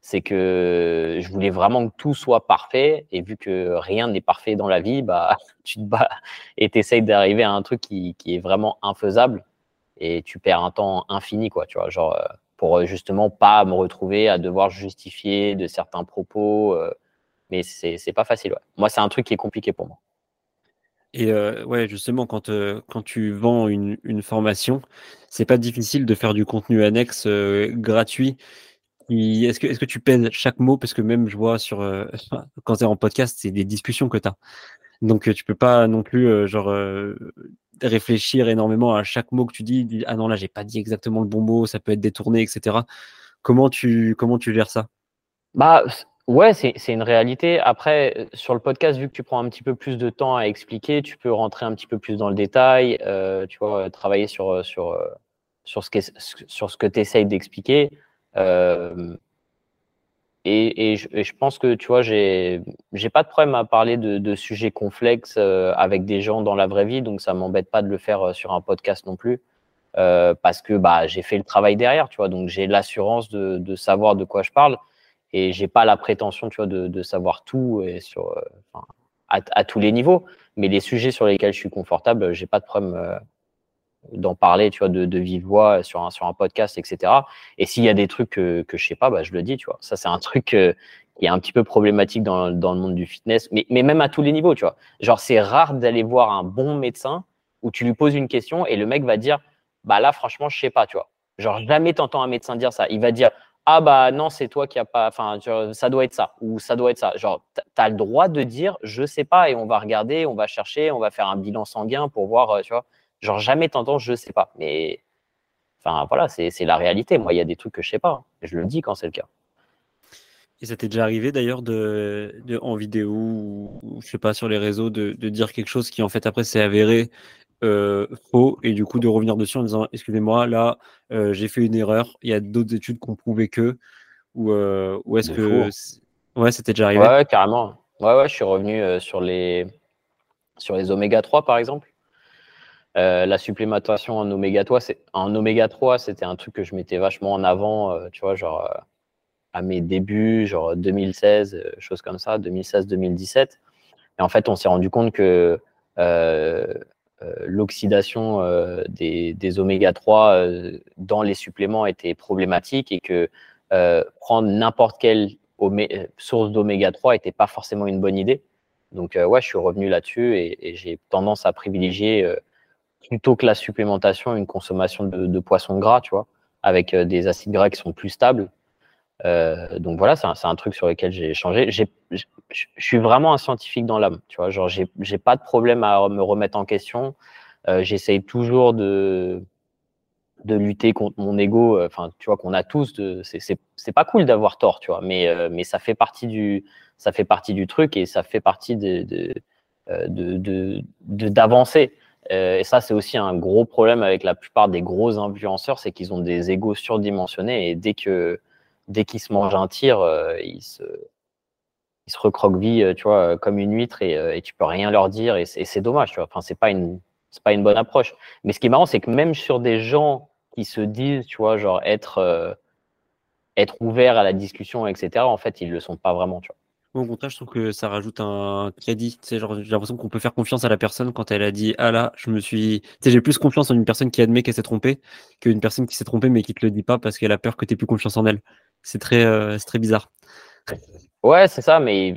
c'est que je voulais vraiment que tout soit parfait. Et vu que rien n'est parfait dans la vie, bah, tu te bats et tu essayes d'arriver à un truc qui, est vraiment infaisable. Et tu perds un temps infini, quoi, tu vois, genre, euh, pour justement pas me retrouver à devoir justifier de certains propos. Euh, mais c'est pas facile. Moi, c'est un truc qui est compliqué pour moi. Et euh, ouais, justement, quand, quand tu vends une, une formation, c'est pas difficile de faire du contenu annexe gratuit est-ce que, est que tu pèses chaque mot? Parce que même, je vois sur euh, quand tu es en podcast, c'est des discussions que tu as. Donc, euh, tu peux pas non plus euh, genre réfléchir énormément à chaque mot que tu dis. Ah non, là, j'ai pas dit exactement le bon mot, ça peut être détourné, etc. Comment tu, comment tu gères ça? Bah ouais, c'est une réalité. Après, sur le podcast, vu que tu prends un petit peu plus de temps à expliquer, tu peux rentrer un petit peu plus dans le détail. tu vois, travailler sur sur sur ce, sur ce que tu essayes d'expliquer. Euh, et, je, pense que, tu vois, j'ai pas de problème à parler de, sujets complexes euh, avec des gens dans la vraie vie, donc ça m'embête pas de le faire euh, sur un podcast non plus. parce que bah, j'ai fait le travail derrière, tu vois, donc j'ai l'assurance de, savoir de quoi je parle et j'ai pas la prétention, tu vois, de, savoir tout et sur, à, à, tous les niveaux. Mais les sujets sur lesquels je suis confortable, j'ai pas de problème d'en parler, tu vois, de, de, vive voix sur un, sur un podcast, etc. Et s'il y a des trucs que, que je sais pas, bah, je le dis, tu vois. Ça, c'est un truc euh, qui est un petit peu problématique dans, dans, le monde du fitness, mais, mais même à tous les niveaux, tu vois. Genre, c'est rare d'aller voir un bon médecin où tu lui poses une question et le mec va dire, bah là, franchement, je sais pas, tu vois. Genre, jamais t'entends un médecin dire ça. Il va dire, ah bah non, c'est toi qui a pas, enfin, ça doit être ça, ou ça doit être ça. Genre, tu as le droit de dire, je sais pas, et on va regarder, on va chercher, on va faire un bilan sanguin pour voir, euh, tu vois. Genre, jamais t'entends, je sais pas. Mais, enfin, voilà, c'est la réalité. Moi, il y a des trucs que je sais pas. Je le dis quand c'est le cas. Et ça t'est déjà arrivé d'ailleurs de, en vidéo ou je sais pas sur les réseaux de, dire quelque chose qui en fait après s'est avéré euh, faux et du coup de revenir dessus en disant excusez-moi là euh, j'ai fait une erreur il y a d'autres études qui ont prouvé que ou, euh, ou est-ce que ouais c'était déjà arrivé? ouais, carrément ouais ouais je suis revenu sur les sur les oméga 3 par exemple euh, la supplémentation en oméga 3, en oméga 3, c'était un truc que je mettais vachement en avant, euh, tu vois, genre euh, à mes débuts, genre 2016, chose comme ça, 2016-2017. Et en fait, on s'est rendu compte que l'oxydation des, des, oméga 3 dans les suppléments était problématique et que prendre n'importe quelle source d'oméga 3 n'était pas forcément une bonne idée. Donc, ouais, je suis revenu là-dessus et j'ai tendance à privilégier plutôt que la supplémentation, une consommation de, poissons gras, tu vois, avec euh, des acides gras qui sont plus stables. Euh, donc voilà, c'est un, truc sur lequel j'ai changé. Je suis vraiment un scientifique dans l'âme, tu vois. Genre, j'ai pas de problème à me remettre en question. Euh, J'essaye toujours de, de lutter contre mon ego. Enfin, tu vois, qu'on a tous. C'est pas cool d'avoir tort, tu vois, mais, mais ça fait partie du, ça fait partie du truc et ça fait partie de, d'avancer. De, de, euh, et ça, c'est aussi un gros problème avec la plupart des gros influenceurs, c'est qu'ils ont des égos surdimensionnés et dès que dès qu'ils se mangent un tir, euh, ils se ils se recroquevillent, euh, tu vois, comme une huître et, et tu peux rien leur dire et c'est dommage, tu vois. Enfin, c'est pas une c'est pas une bonne approche. Mais ce qui est marrant, c'est que même sur des gens qui se disent, tu vois, genre être être ouvert à la discussion, etc. En fait, ils le sont pas vraiment, tu vois. Au contraire, je trouve que ça rajoute un crédit. j'ai l'impression qu'on peut faire confiance à la personne quand elle a dit Ah là, je me suis. j'ai plus confiance en une personne qui admet qu'elle s'est trompée qu'une personne qui s'est trompée mais qui te le dit pas parce qu'elle a peur que tu plus confiance en elle. C'est très, euh, très bizarre. Ouais, c'est ça, mais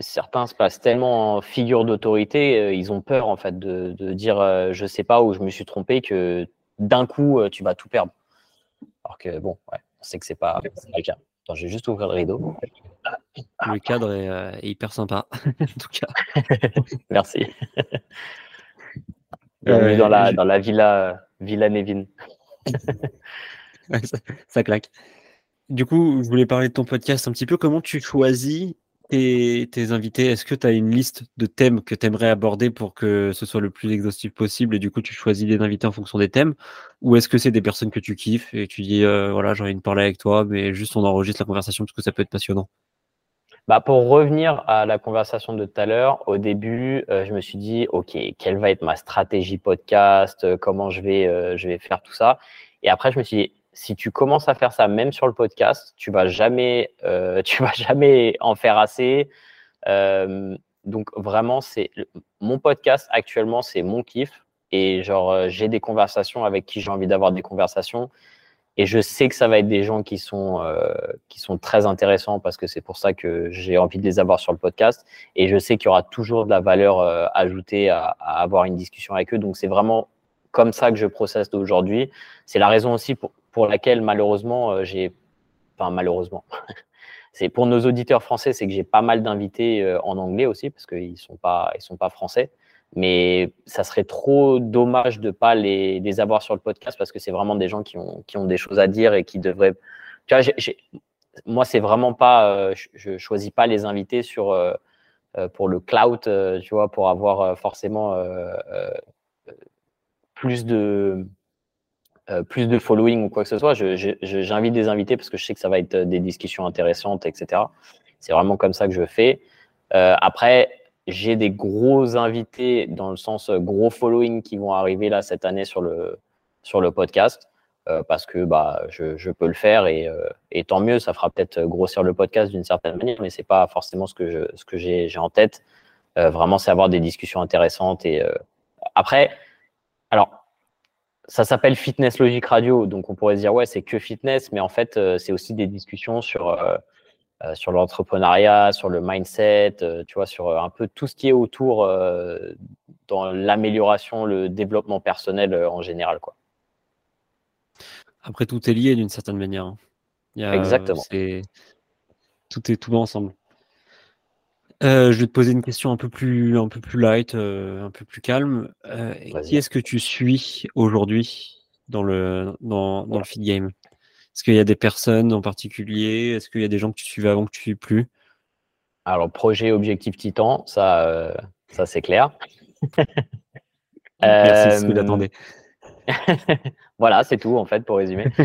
certains se passent tellement en figure d'autorité, euh, ils ont peur en fait de, dire euh, je sais pas où je me suis trompé que d'un coup tu vas tout perdre. Alors que bon, on sait que c'est pas, pas le cas. Je vais juste ouvrir le rideau. Le cadre euh, est, hyper sympa, en tout cas. Merci. Bienvenue dans, la, dans la villa, villa Nevin. ça, claque. Du coup, je voulais parler de ton podcast un petit peu. Comment tu choisis tes, tes invités, est-ce que tu as une liste de thèmes que tu aimerais aborder pour que ce soit le plus exhaustif possible et du coup tu choisis des invités en fonction des thèmes? Ou est-ce que c'est des personnes que tu kiffes et tu dis euh, voilà, j'ai envie de parler avec toi, mais juste on enregistre la conversation parce que ça peut être passionnant? Bah, pour revenir à la conversation de tout à l'heure, au début, euh, je me suis dit, OK, quelle va être ma stratégie podcast euh, Comment je vais, je vais faire tout ça Et après, je me suis dit, si tu commences à faire ça même sur le podcast, tu vas jamais, euh, tu vas jamais en faire assez. Euh, donc vraiment, c'est mon podcast actuellement, c'est mon kiff. Et genre, euh, j'ai des conversations avec qui j'ai envie d'avoir des conversations. Et je sais que ça va être des gens qui sont, qui sont très intéressants parce que c'est pour ça que j'ai envie de les avoir sur le podcast. Et je sais qu'il y aura toujours de la valeur ajoutée à, à, avoir une discussion avec eux. Donc c'est vraiment comme ça que je processe aujourd'hui. C'est la raison aussi pour, pour laquelle malheureusement euh, j'ai, enfin malheureusement, c'est pour nos auditeurs français, c'est que j'ai pas mal d'invités euh, en anglais aussi parce qu'ils sont pas, ils sont pas français. Mais ça serait trop dommage de pas les, les avoir sur le podcast parce que c'est vraiment des gens qui ont, qui ont des choses à dire et qui devraient. Tu vois, j'ai, moi c'est vraiment pas, euh, je, choisis pas les invités sur pour le cloud, tu vois, pour avoir forcément plus de euh, plus de following ou quoi que ce soit, j'invite des invités parce que je sais que ça va être des discussions intéressantes, etc. C'est vraiment comme ça que je fais. Euh, après, j'ai des gros invités dans le sens euh, gros following qui vont arriver là cette année sur le, sur le podcast parce que bah, je, je, peux le faire et, et tant mieux, ça fera peut-être grossir le podcast d'une certaine manière, mais c'est pas forcément ce que je, ce que j'ai en tête. vraiment, c'est avoir des discussions intéressantes et après, alors ça s'appelle Fitness Logique Radio, donc on pourrait se dire ouais c'est que fitness, mais en fait euh, c'est aussi des discussions sur euh, euh, sur l'entrepreneuriat, sur le mindset, tu vois, sur un peu tout ce qui est autour dans l'amélioration, le développement personnel en général, quoi. Après tout est lié d'une certaine manière. Hein. Exactement. Tout est tout ensemble. Euh, je vais te poser une question un peu plus, un peu plus light, euh, un peu plus calme. Euh, qui est-ce que tu suis aujourd'hui dans le, dans, dans le feed game? Est-ce qu'il y a des personnes en particulier? Est-ce qu'il y a des gens que tu suivais avant que tu ne suives plus? Alors, projet Objectif Titan, ça, ça c'est clair. Merci, ce que j'attendais. voilà, c'est tout en fait pour résumer.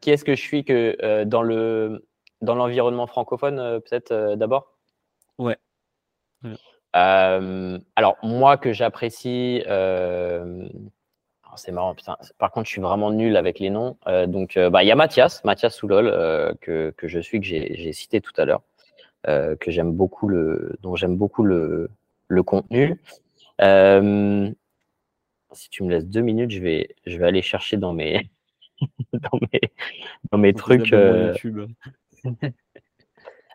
qui est-ce que je suis que dans le dans l'environnement francophone, euh, peut-être euh, d'abord? Ouais. Euh, alors, moi, que j'apprécie. C'est marrant, putain. Par contre, je suis vraiment nul avec les noms. donc, bah, il y a Mathias, Mathias Soulol, que, que, je suis, que j'ai cité tout à l'heure, que j'aime beaucoup le, dont j'aime beaucoup le, le contenu. si tu me laisses deux minutes, je vais, je vais aller chercher dans mes, dans mes, dans mes trucs. YouTube.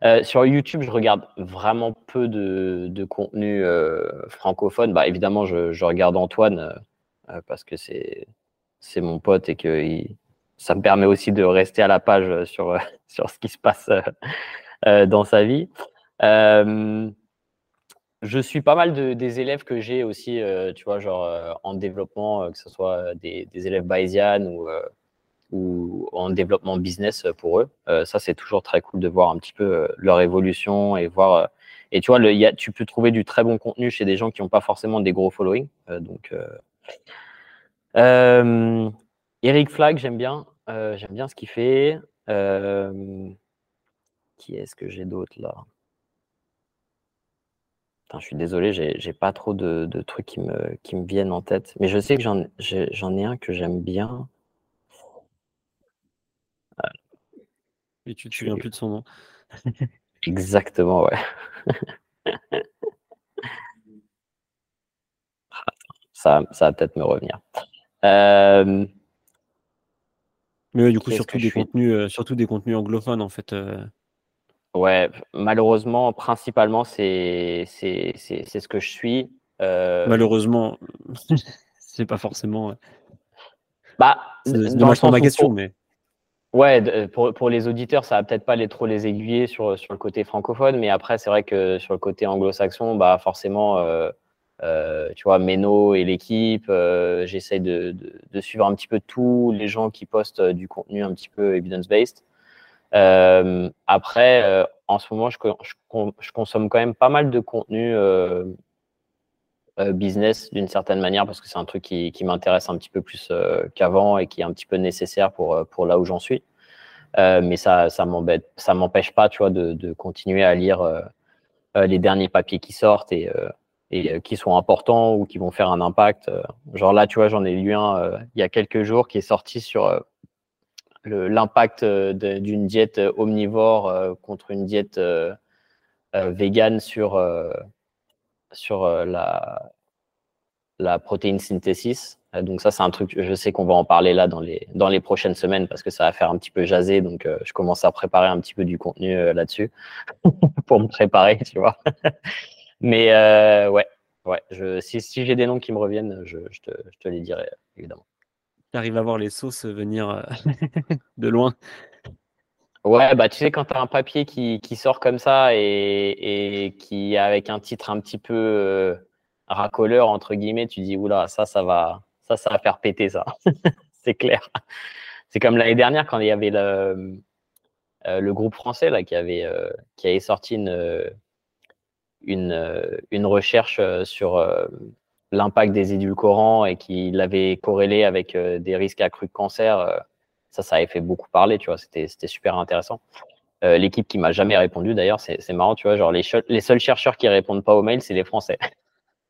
Euh, sur YouTube, je regarde vraiment peu de, contenu euh, francophone. Bah, évidemment, je, regarde Antoine euh, parce que c'est mon pote et que ça me permet aussi de rester à la page sur, sur ce qui se passe dans sa vie. je suis pas mal de, des élèves que j'ai aussi, tu vois, genre en développement, que ce soit des, des élèves bayesian ou ou en développement business pour eux. Euh, ça, c'est toujours très cool de voir un petit peu euh, leur évolution et voir. Euh, et tu vois, le, y a, tu peux trouver du très bon contenu chez des gens qui n'ont pas forcément des gros following. donc, Eric Flag, j'aime bien. j'aime bien ce qu'il fait. qui est-ce que j'ai d'autre là? Je suis désolé, j'ai pas trop de, de, trucs qui me, qui me viennent en tête. Mais je sais que j'en ai un que j'aime bien. Et tu te souviens plus de son nom. Exactement, ouais. ça, ça va peut-être me revenir. Euh, Mais du coup, surtout des, contenus, euh, surtout des contenus anglophones, en fait. Euh. Ouais, malheureusement, principalement, c'est ce que je suis. Malheureusement, c'est pas forcément. Bah, c'est dommage pour ma question, mais. Ouais, euh, pour, pour, les auditeurs, ça va peut-être pas les, trop les aiguiller sur, sur le côté francophone, mais après, c'est vrai que sur le côté anglo-saxon, bah forcément, euh, euh, tu vois, Meno et l'équipe, euh, j'essaye de, de, suivre un petit peu tous les gens qui postent du contenu un petit peu evidence-based. après, en ce moment, je, consomme quand même pas mal de contenu business d'une certaine manière parce que c'est un truc qui, qui m'intéresse un petit peu plus qu'avant et qui est un petit peu nécessaire pour, pour là où j'en suis. mais ça, ça m'empêche pas, tu vois, de, de, continuer à lire les derniers papiers qui sortent et, et qui sont importants ou qui vont faire un impact. Genre là, tu vois, j'en ai lu un il y a quelques jours qui est sorti sur l'impact d'une diète omnivore contre une diète végane sur, sur la, la protéine synthesis. Donc ça, c'est un truc, je sais qu'on va en parler là dans les, dans les prochaines semaines parce que ça va faire un petit peu jaser. Donc je commence à préparer un petit peu du contenu là-dessus pour me préparer, tu vois. Mais ouais, ouais je, si, si j'ai des noms qui me reviennent, je, je, te, je te les dirai, évidemment. Tu arrives à voir les sauces venir euh, de loin. Ouais, bah tu sais, quand tu as un papier qui, qui, sort comme ça et, et qui avec un titre un petit peu euh, racoleur, entre guillemets, tu dis, oula, ça, ça va, ça, ça va faire péter ça. c'est clair. C'est comme l'année dernière quand il y avait le, euh, le groupe français là, qui, avait, qui avait sorti une, une, une recherche sur l'impact des édulcorants et qu'il l'avait corrélé avec euh, des risques accrus de cancer, euh, ça, ça avait fait beaucoup parler, tu vois, c'était super intéressant. Euh, l'équipe qui m'a jamais répondu, d'ailleurs, c'est marrant, tu vois, genre les, les seuls chercheurs qui répondent pas aux mails, c'est les Français.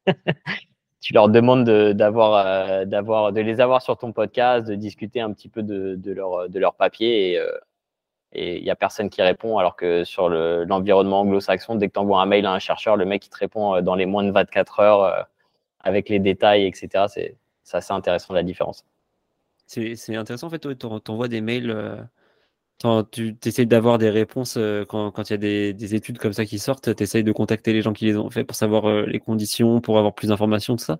tu leur demandes d'avoir, d'avoir, de les avoir sur ton podcast, de discuter un petit peu de, de leur, de leur papier et et il n'y a personne qui répond, alors que sur l'environnement anglo-saxon, dès que tu envoies un mail à un chercheur, le mec il te répond dans les moins de 24 heures avec les détails, etc. C'est assez intéressant la différence. C'est intéressant en fait, tu envoies des mails, euh, tu essayes d'avoir des réponses euh, quand, quand, il y a des, des, études comme ça qui sortent, tu essayes de contacter les gens qui les ont fait pour savoir euh, les conditions, pour avoir plus d'informations, tout ça?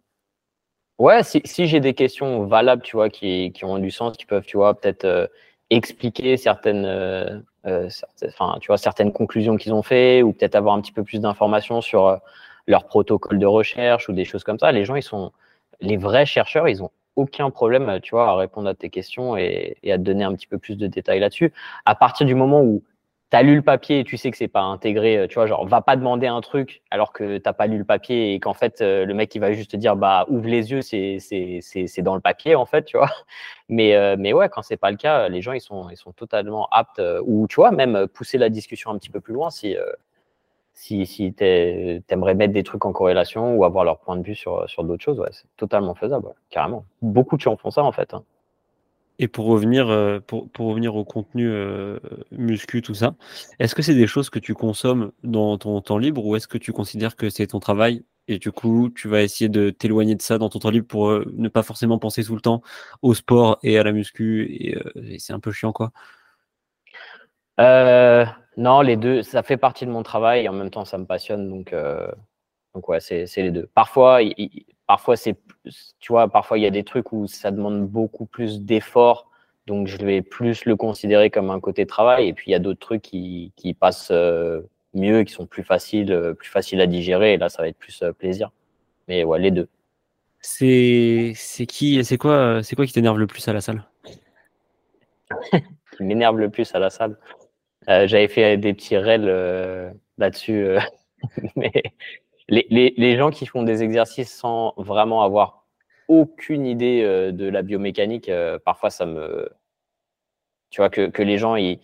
Ouais, si, si j'ai des questions valables, tu vois, qui, qui, ont du sens, qui peuvent, tu vois, peut-être expliquer certaines, enfin, tu vois, certaines conclusions qu'ils ont fait, ou peut-être avoir un petit peu plus d'informations sur leur protocole de recherche ou des choses comme ça. Les gens, ils sont, les vrais chercheurs, ils ont aucun problème, tu vois, à répondre à tes questions et, à te donner un petit peu plus de détails là-dessus. À partir du moment où tu as lu le papier et tu sais que c'est pas intégré, tu vois, genre, va pas demander un truc alors que t'as pas lu le papier et qu'en fait, euh, le mec, il va juste te dire, bah, ouvre les yeux, c'est, dans le papier, en fait, tu vois. Mais, euh, mais ouais, quand c'est pas le cas, les gens, ils sont, ils sont totalement aptes euh, ou, tu vois, même pousser la discussion un petit peu plus loin si, si, si tu aimerais mettre des trucs en corrélation ou avoir leur point de vue sur, d'autres choses, c'est totalement faisable, carrément. Beaucoup de gens font ça en fait. Hein. Et pour revenir, euh, pour, pour, revenir au contenu euh, muscu, tout ça, est-ce que c'est des choses que tu consommes dans ton temps libre ou est-ce que tu considères que c'est ton travail et du coup tu vas essayer de t'éloigner de ça dans ton temps libre pour euh, ne pas forcément penser tout le temps au sport et à la muscu et, c'est un peu chiant quoi? Non, les deux, ça fait partie de mon travail et en même temps, ça me passionne. Donc, donc ouais, c'est les deux. Parfois, parfois c'est, tu vois, parfois il y a des trucs où ça demande beaucoup plus d'efforts. Donc, je vais plus le considérer comme un côté travail. Et puis, il y a d'autres trucs qui, qui passent euh, mieux, qui sont plus faciles, euh, plus faciles à digérer. Et là, ça va être plus plaisir. Mais ouais, les deux. C'est qui, c'est quoi, c'est quoi qui t'énerve le plus à la salle? Qui m'énerve le plus à la salle? Euh, j'avais fait des petits euh, là-dessus. Euh, mais les, gens qui font des exercices sans vraiment avoir aucune idée de la biomécanique, parfois ça me. Tu vois, que, les gens, ils.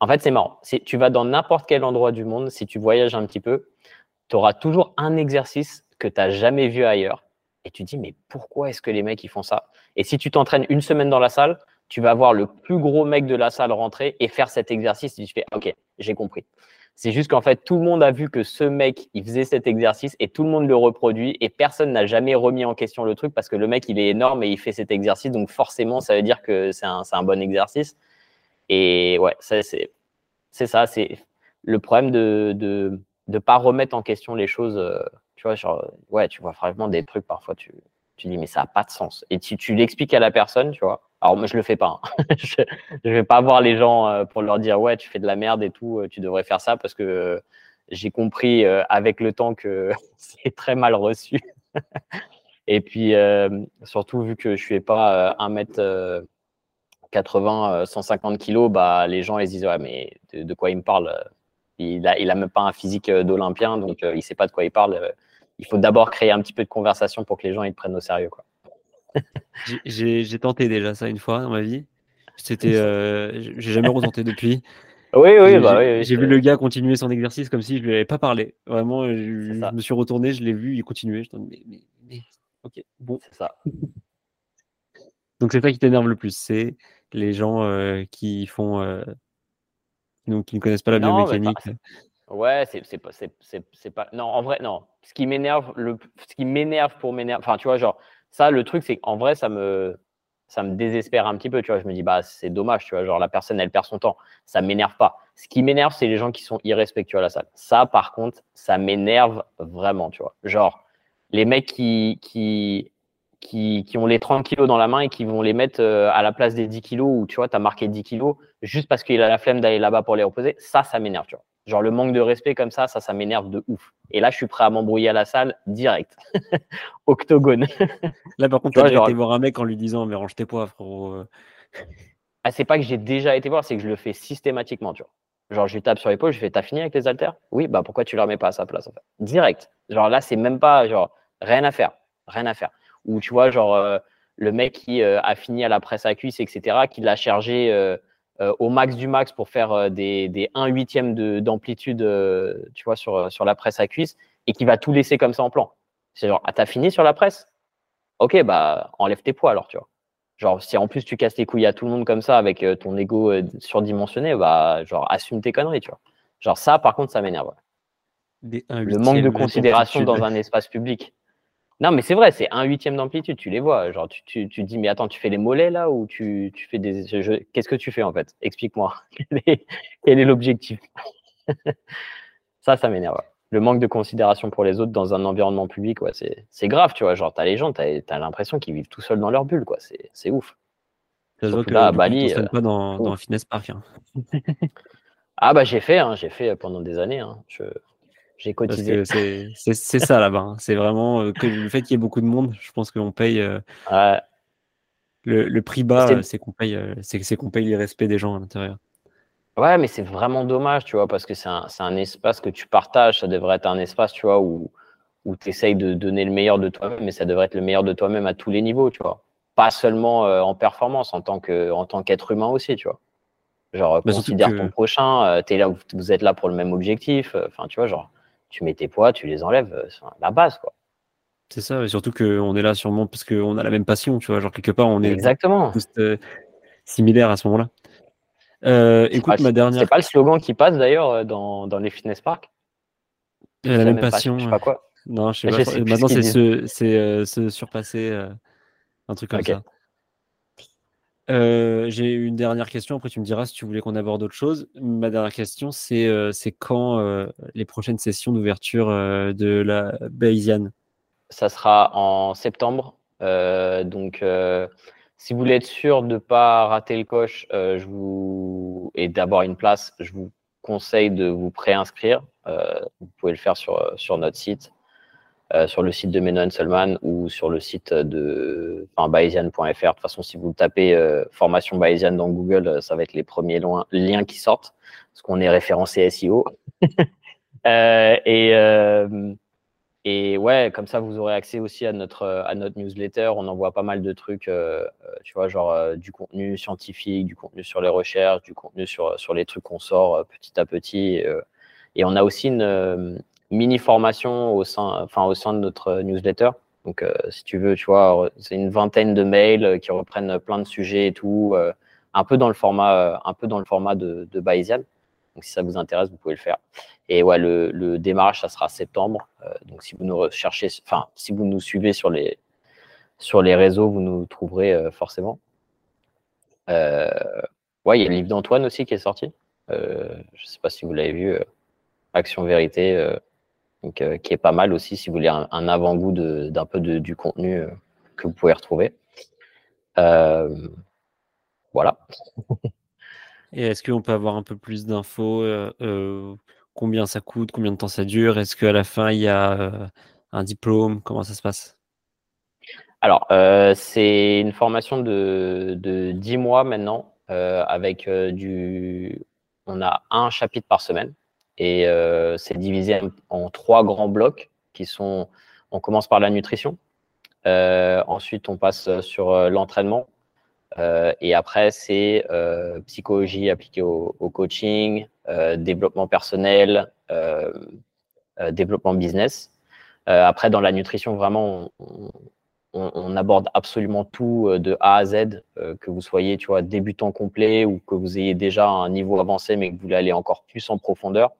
En fait, c'est marrant. Tu vas dans n'importe quel endroit du monde, si tu voyages un petit peu, tu auras toujours un exercice que tu n'as jamais vu ailleurs. Et tu dis, mais pourquoi est-ce que les mecs, ils font ça? Et si tu t'entraînes une semaine dans la salle, tu vas voir le plus gros mec de la salle rentrer et faire cet exercice. Et tu fais, OK, j'ai compris. C'est juste qu'en fait, tout le monde a vu que ce mec, il faisait cet exercice et tout le monde le reproduit et personne n'a jamais remis en question le truc parce que le mec, il est énorme et il fait cet exercice. Donc forcément, ça veut dire que c'est un, bon exercice. Et ouais, c'est ça. C'est le problème de ne de, pas remettre en question les choses. Euh, tu vois, genre, ouais, tu vois vraiment des trucs parfois, tu, tu dis, mais ça n'a pas de sens. Et si tu l'expliques à la personne, tu vois, alors moi je le fais pas. Hein. je, ne vais pas voir les gens euh, pour leur dire ouais tu fais de la merde et tout, euh, tu devrais faire ça parce que euh, j'ai compris avec le temps que c'est très mal reçu. et puis surtout vu que je suis pas 1 mètre 80, 150 kilos, bah, les gens ils disent ouais, mais de, quoi il me parle? Il a, il a même pas un physique d'Olympien, donc il sait pas de quoi il parle. Il faut d'abord créer un petit peu de conversation pour que les gens ils te prennent au sérieux. Quoi. J'ai tenté déjà ça une fois dans ma vie. C'était, j'ai jamais retenté depuis. Oui, oui, bah, oui, J'ai vu le gars continuer son exercice comme si je lui avais pas parlé. Vraiment, je, me suis retourné, je l'ai vu, il continuait. Je mais, mais, mais, ok, bon. C'est ça. Donc c'est ça qui t'énerve le plus, c'est les gens euh, qui font, euh, donc, qui ne connaissent pas la biomécanique. Ouais, c'est pas, c'est pas. Non, en vrai, non. Ce qui m'énerve, le, ce qui m'énerve pour m'énerver. Enfin, tu vois, genre, ça, le truc, c'est qu'en vrai, ça me, ça me désespère un petit peu. Tu vois, je me dis, bah, c'est dommage. Tu vois, genre, la personne, elle perd son temps. Ça m'énerve pas. Ce qui m'énerve, c'est les gens qui sont irrespectueux à la salle. Ça, par contre, ça m'énerve vraiment. Tu vois, genre, les mecs qui, qui qui, ont les 30 kilos dans la main et qui vont les mettre euh, à la place des 10 kilos où tu vois, tu as marqué 10 kilos juste parce qu'il a la flemme d'aller là-bas pour les reposer. Ça, ça m'énerve, tu vois. Genre le manque de respect comme ça, ça, ça m'énerve de ouf. Et là, je suis prêt à m'embrouiller à la salle direct. Octogone. là, par contre, tu as déjà été voir un mec en lui disant, mais range tes poids, frérot. Ah, c'est pas que j'ai déjà été voir, c'est que je le fais systématiquement, tu vois. Genre, je lui tape sur l'épaule, je fais, t'as fini avec les haltères? Oui, bah pourquoi tu ne les remets pas à sa place en fait? Direct. Genre là, c'est même pas, genre, rien à faire. Rien à faire ou tu vois, genre, euh, le mec qui euh, a fini à la presse à cuisse, etc., qui l'a chargé euh, au max du max pour faire des, des 1 huitième d'amplitude, tu vois, sur, sur la presse à cuisse, et qui va tout laisser comme ça en plan. C'est genre, ah, t'as fini sur la presse? Ok, bah, enlève tes poids alors, tu vois. Genre, si en plus tu casses les couilles à tout le monde comme ça avec ton ego surdimensionné, bah, genre, assume tes conneries, tu vois. Genre, ça, par contre, ça m'énerve. Le manque de considération dans un espace public. Non, mais c'est vrai, c'est un huitième d'amplitude, tu les vois. Genre, tu, tu, tu, dis, mais attends, tu fais les mollets là ou tu, tu fais des. Qu'est-ce que tu fais en fait? Explique-moi. Quel est l'objectif? Ça, ça m'énerve. Le manque de considération pour les autres dans un environnement public, ouais, c'est grave, tu vois. Genre, t'as les gens, t'as as, l'impression qu'ils vivent tout seuls dans leur bulle, quoi. C'est ouf. Ça se voit que là, à Bali. Euh, pas dans, dans, un fitness park. Hein. ah, bah, j'ai fait, hein, j'ai fait pendant des années. Hein. Je j'ai cotisé. C'est ça là-bas. Hein. C'est vraiment euh, que le fait qu'il y ait beaucoup de monde, je pense qu'on paye. Euh, le, le, prix bas, c'est qu'on paye, euh, c'est qu'on paye les respects des gens à l'intérieur. Ouais, mais c'est vraiment dommage, tu vois, parce que c'est un, un, espace que tu partages. Ça devrait être un espace, tu vois, où, où tu essayes de donner le meilleur de toi-même, mais ça devrait être le meilleur de toi-même à tous les niveaux, tu vois. Pas seulement en performance, en tant qu'être humain aussi, tu vois. Genre, bah, considère ton prochain, es là, vous êtes là pour le même objectif. Enfin, tu vois, genre, tu mets tes poids, tu les enlèves, euh, c'est la base, quoi. C'est ça, et surtout qu'on est là sûrement parce qu'on a la même passion, tu vois, genre quelque part on est Exactement. tous euh, similaires à ce moment-là. Euh, écoute, ma dernière. C'est pas le slogan qui passe d'ailleurs dans, dans, les fitness parks la, même, passion. je sais pas quoi. Non, je sais pas. Maintenant, c'est se, se, surpasser, un truc comme ça. Euh, j'ai une dernière question, après tu me diras si tu voulais qu'on aborde autre chose. Ma dernière question, c'est euh, quand euh, les prochaines sessions d'ouverture de la Bayesian? Ça sera en septembre. donc, si vous voulez être sûr de ne pas rater le coche et d'avoir une place, je vous conseille de vous préinscrire. vous pouvez le faire sur, sur notre site. Euh, sur le site de Menon Selman ou sur le site de enfin, bayesian.fr. De toute façon, si vous tapez euh, formation Bayesian dans Google, euh, ça va être les premiers liens qui sortent, parce qu'on est référencé SEO. et, et ouais, comme ça, vous aurez accès aussi à notre, à notre newsletter. On envoie pas mal de trucs, tu vois, genre du contenu scientifique, du contenu sur les recherches, du contenu sur, sur les trucs qu'on sort petit à petit. et on a aussi une, mini formation au sein, enfin, au sein de notre newsletter. Donc, euh, si tu veux, tu vois, c'est une vingtaine de mails euh, qui reprennent plein de sujets et tout, euh, un peu dans le format, un peu dans le format de, de Bayesian. Donc, si ça vous intéresse, vous pouvez le faire. Et ouais, le, le démarrage, ça sera septembre. donc, si vous nous recherchez, enfin, si vous nous suivez sur les, sur les réseaux, vous nous trouverez forcément. ouais, il y a le livre d'Antoine aussi qui est sorti. je ne sais pas si vous l'avez vu, Action Vérité donc, euh, qui est pas mal aussi si vous voulez un, avant-goût d'un peu de, du contenu euh, que vous pouvez retrouver. Euh, voilà. Et est-ce qu'on peut avoir un peu plus d'infos Combien ça coûte Combien de temps ça dure? Est-ce qu'à la fin, il y a un diplôme? Comment ça se passe? Alors, c'est une formation de, de 10 mois maintenant, avec du. On a un chapitre par semaine et c'est divisé en, trois grands blocs qui sont. On commence par la nutrition, ensuite on passe sur l'entraînement et après c'est psychologie appliquée au, coaching, développement personnel, développement business. après, dans la nutrition, vraiment, on, aborde absolument tout euh, de A à Z, euh, que vous soyez tu vois, débutant complet ou que vous ayez déjà un niveau avancé mais que vous voulez aller encore plus en profondeur.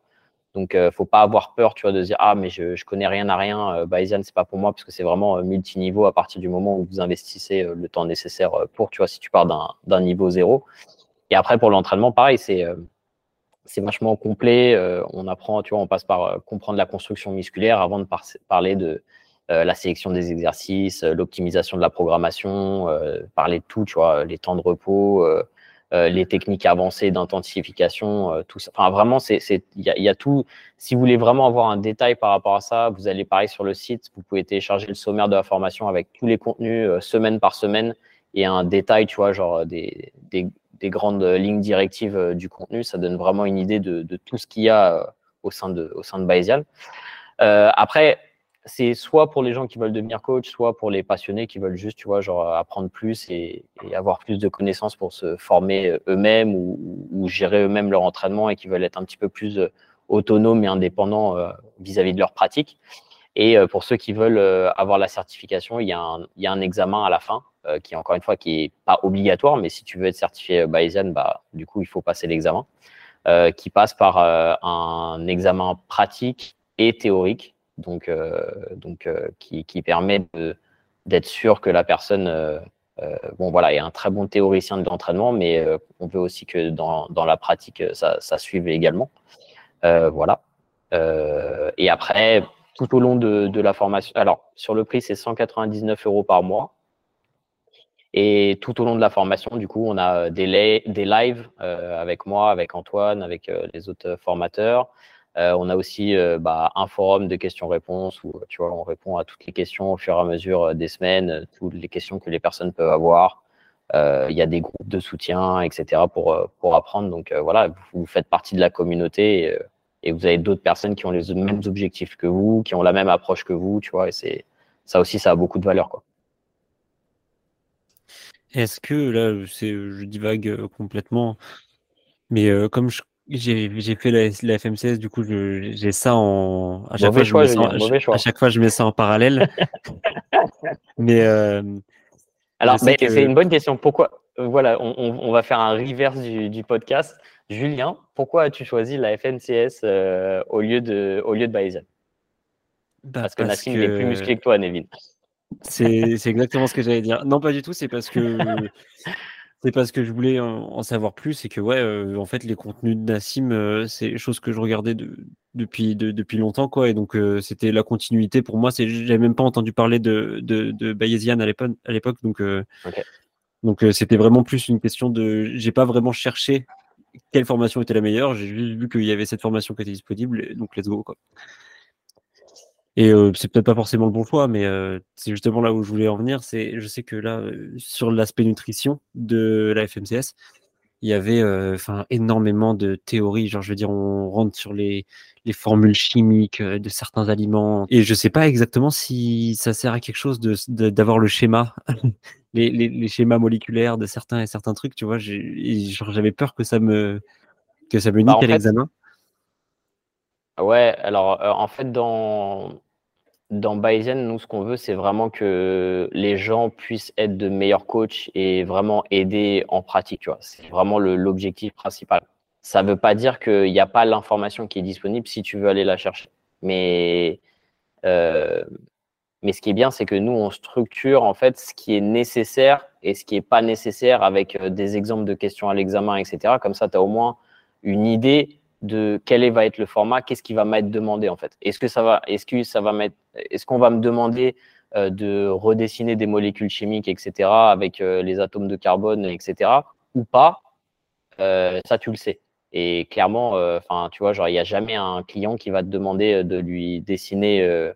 Donc, euh, faut pas avoir peur, tu vois, de dire ah mais je, je connais rien à rien, euh, Bayesian c'est pas pour moi parce que c'est vraiment multiniveau à partir du moment où vous investissez le temps nécessaire pour, tu vois, si tu pars d'un niveau zéro. Et après pour l'entraînement, pareil, c'est vachement complet. on apprend, tu vois, on passe par comprendre la construction musculaire avant de parler de euh, la sélection des exercices, euh, l'optimisation de la programmation, euh, parler de tout, tu vois, les temps de repos, les techniques avancées d'intensification, tout ça. Enfin, vraiment, il y, y, a tout. Si vous voulez vraiment avoir un détail par rapport à ça, vous allez pareil sur le site. Vous pouvez télécharger le sommaire de la formation avec tous les contenus semaine par semaine et un détail, tu vois, genre des, des, des grandes lignes directives du contenu. Ça donne vraiment une idée de, de tout ce qu'il y a au sein de, au sein de Bayesian. après, c'est soit pour les gens qui veulent devenir coach, soit pour les passionnés qui veulent juste, tu vois, genre apprendre plus et, avoir plus de connaissances pour se former euh, eux-mêmes ou, gérer eux-mêmes leur entraînement et qui veulent être un petit peu plus euh, autonomes et indépendants euh, vis-à-vis de leur pratique. Et pour ceux qui veulent avoir la certification, il y, a un, examen à la fin qui, encore une fois, qui est pas obligatoire, mais si tu veux être certifié Bayesian, du coup, il faut passer l'examen, qui passe par un examen pratique et théorique donc, euh, donc euh, qui, qui, permet d'être sûr que la personne euh, bon, voilà, est un très bon théoricien de l'entraînement, mais on veut aussi que dans, dans la pratique, ça, ça suive également. voilà. et après, tout au long de, de, la formation, alors sur le prix, c'est 199 euros par mois. Et tout au long de la formation, du coup, on a des, des lives avec moi, avec Antoine, avec les autres formateurs. Euh, on a aussi euh, bah, un forum de questions-réponses où tu vois, on répond à toutes les questions au fur et à mesure euh, des semaines, toutes les questions que les personnes peuvent avoir. Il y a des groupes de soutien, etc. pour, apprendre. Donc voilà, vous faites partie de la communauté et, vous avez d'autres personnes qui ont les mêmes objectifs que vous, qui ont la même approche que vous, tu vois. Et c'est ça aussi, ça a beaucoup de valeur. Est-ce que là, je divague complètement, mais comme je j'ai fait la, la, FMCS, du coup, j'ai ça en. À chaque, fois, choix, je mets ça, à chaque fois, je mets ça en parallèle. mais. Euh, Alors, c'est une bonne question. Pourquoi euh, Voilà, on, on, va faire un reverse du, du podcast. Julien, pourquoi as-tu choisi la FMCS euh, au lieu de, au lieu de Bayesian bah, Parce que Nassim est plus musclé que toi, Nevin. C'est exactement ce que j'allais dire. Non, pas du tout. C'est parce que C'est parce que je voulais en, savoir plus et que ouais, euh, en fait, les contenus de Nassim, euh, c'est des choses que je regardais depuis depuis longtemps quoi. Et donc euh, c'était la continuité pour moi. C'est j'avais même pas entendu parler de de, de Bayesian à l'époque à l'époque donc donc c'était vraiment plus une question de j'ai pas vraiment cherché quelle formation était la meilleure. J'ai juste vu qu'il y avait cette formation qui était disponible donc let's go quoi. Et euh, c'est peut-être pas forcément le bon choix, mais euh, c'est justement là où je voulais en venir. C'est, je sais que là, euh, sur l'aspect nutrition de la FMCS, il y avait enfin énormément de théories. Genre, je veux dire, on rentre sur les, les formules chimiques de certains aliments. Et je sais pas exactement si ça sert à quelque chose de, d'avoir le schéma, les, les, les, schémas moléculaires de certains et certains trucs. Tu vois, j'avais peur que ça me que ça me bah, nique à l'examen. Ouais, alors en fait, dans, dans Bayesian, nous, ce qu'on veut, c'est vraiment que les gens puissent être de meilleurs coachs et vraiment aider en pratique. C'est vraiment l'objectif principal. Ça ne veut pas dire qu'il n'y a pas l'information qui est disponible si tu veux aller la chercher. Mais, euh, mais ce qui est bien, c'est que nous, on structure en fait ce qui est nécessaire et ce qui n'est pas nécessaire avec euh, des exemples de questions à l'examen, etc. Comme ça, tu as au moins une idée de quel va être le format, qu'est-ce qui va m'être demandé en fait. Est-ce que ça va, est-ce que ça va mettre, est-ce qu'on va me demander euh, de redessiner des molécules chimiques, etc., avec euh, les atomes de carbone, etc., ou pas? Euh, Ça, tu le sais. Et clairement, enfin, tu vois, genre, il n'y a jamais un client qui va te demander de lui dessiner,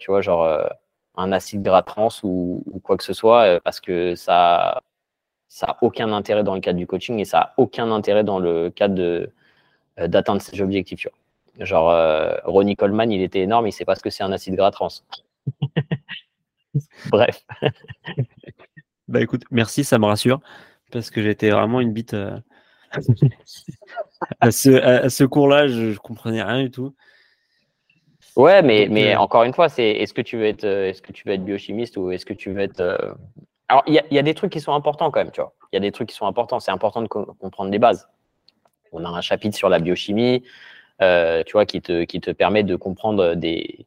tu vois, genre un acide gras trans ou, quoi que ce soit, parce que ça ça n'a aucun intérêt dans le cadre du coaching et ça n'a aucun intérêt dans le cadre d'atteindre ses objectifs. Genre, Ronnie Coleman, il était énorme, il ne sait pas ce que c'est un acide gras trans. Bref. bah écoute, merci, ça me rassure, parce que j'étais vraiment une bite à ce, cours-là, je, ne comprenais rien du tout. Ouais, mais, mais euh, encore une fois, c'est est-ce que tu veux être, euh, est-ce que tu veux être biochimiste ou est-ce que tu veux être. Euh, alors, il y, a des trucs qui sont importants quand même, tu vois. Il y a des trucs qui sont importants. C'est important de comprendre les bases. On a un chapitre sur la biochimie, tu vois, qui te, permet de comprendre des,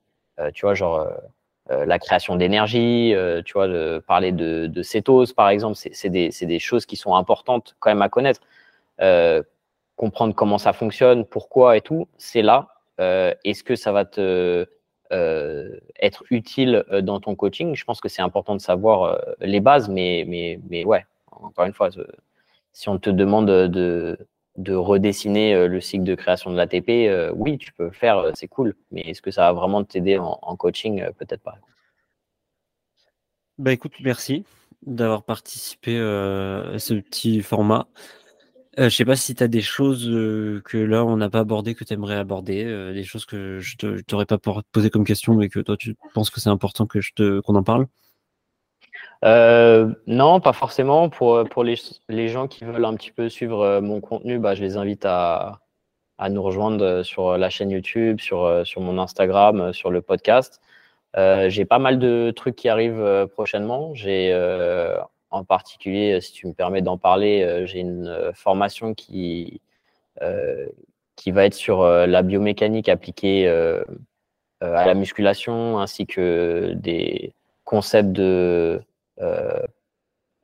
tu vois, genre la création d'énergie, tu vois, de parler de, cétose, par exemple. C'est des, choses qui sont importantes quand même à connaître. comprendre comment ça fonctionne, pourquoi et tout, c'est là euh, est-ce que ça va te euh, être utile euh, dans ton coaching? Je pense que c'est important de savoir les bases, mais, mais, mais ouais, encore une fois, si on te demande de, de redessiner le cycle de création de l'ATP, oui, tu peux le faire, c'est cool. Mais est-ce que ça va vraiment t'aider en, coaching Peut-être pas? Bah écoute, merci d'avoir participé à ce petit format. Euh, je sais pas si tu as des choses que là on n'a pas abordées que tu aimerais aborder, des choses que je t'aurais pas posé comme question mais que toi tu penses que c'est important que je te qu'on en parle? Non, pas forcément. Pour, pour les, les, gens qui veulent un petit peu suivre mon contenu, bah, je les invite à, à, nous rejoindre sur la chaîne YouTube, sur, sur mon Instagram, sur le podcast. j'ai pas mal de trucs qui arrivent prochainement. J'ai en particulier, euh, si tu me permets d'en parler, euh, j'ai une euh, formation qui, qui va être sur la biomécanique appliquée à la musculation, ainsi que des concepts de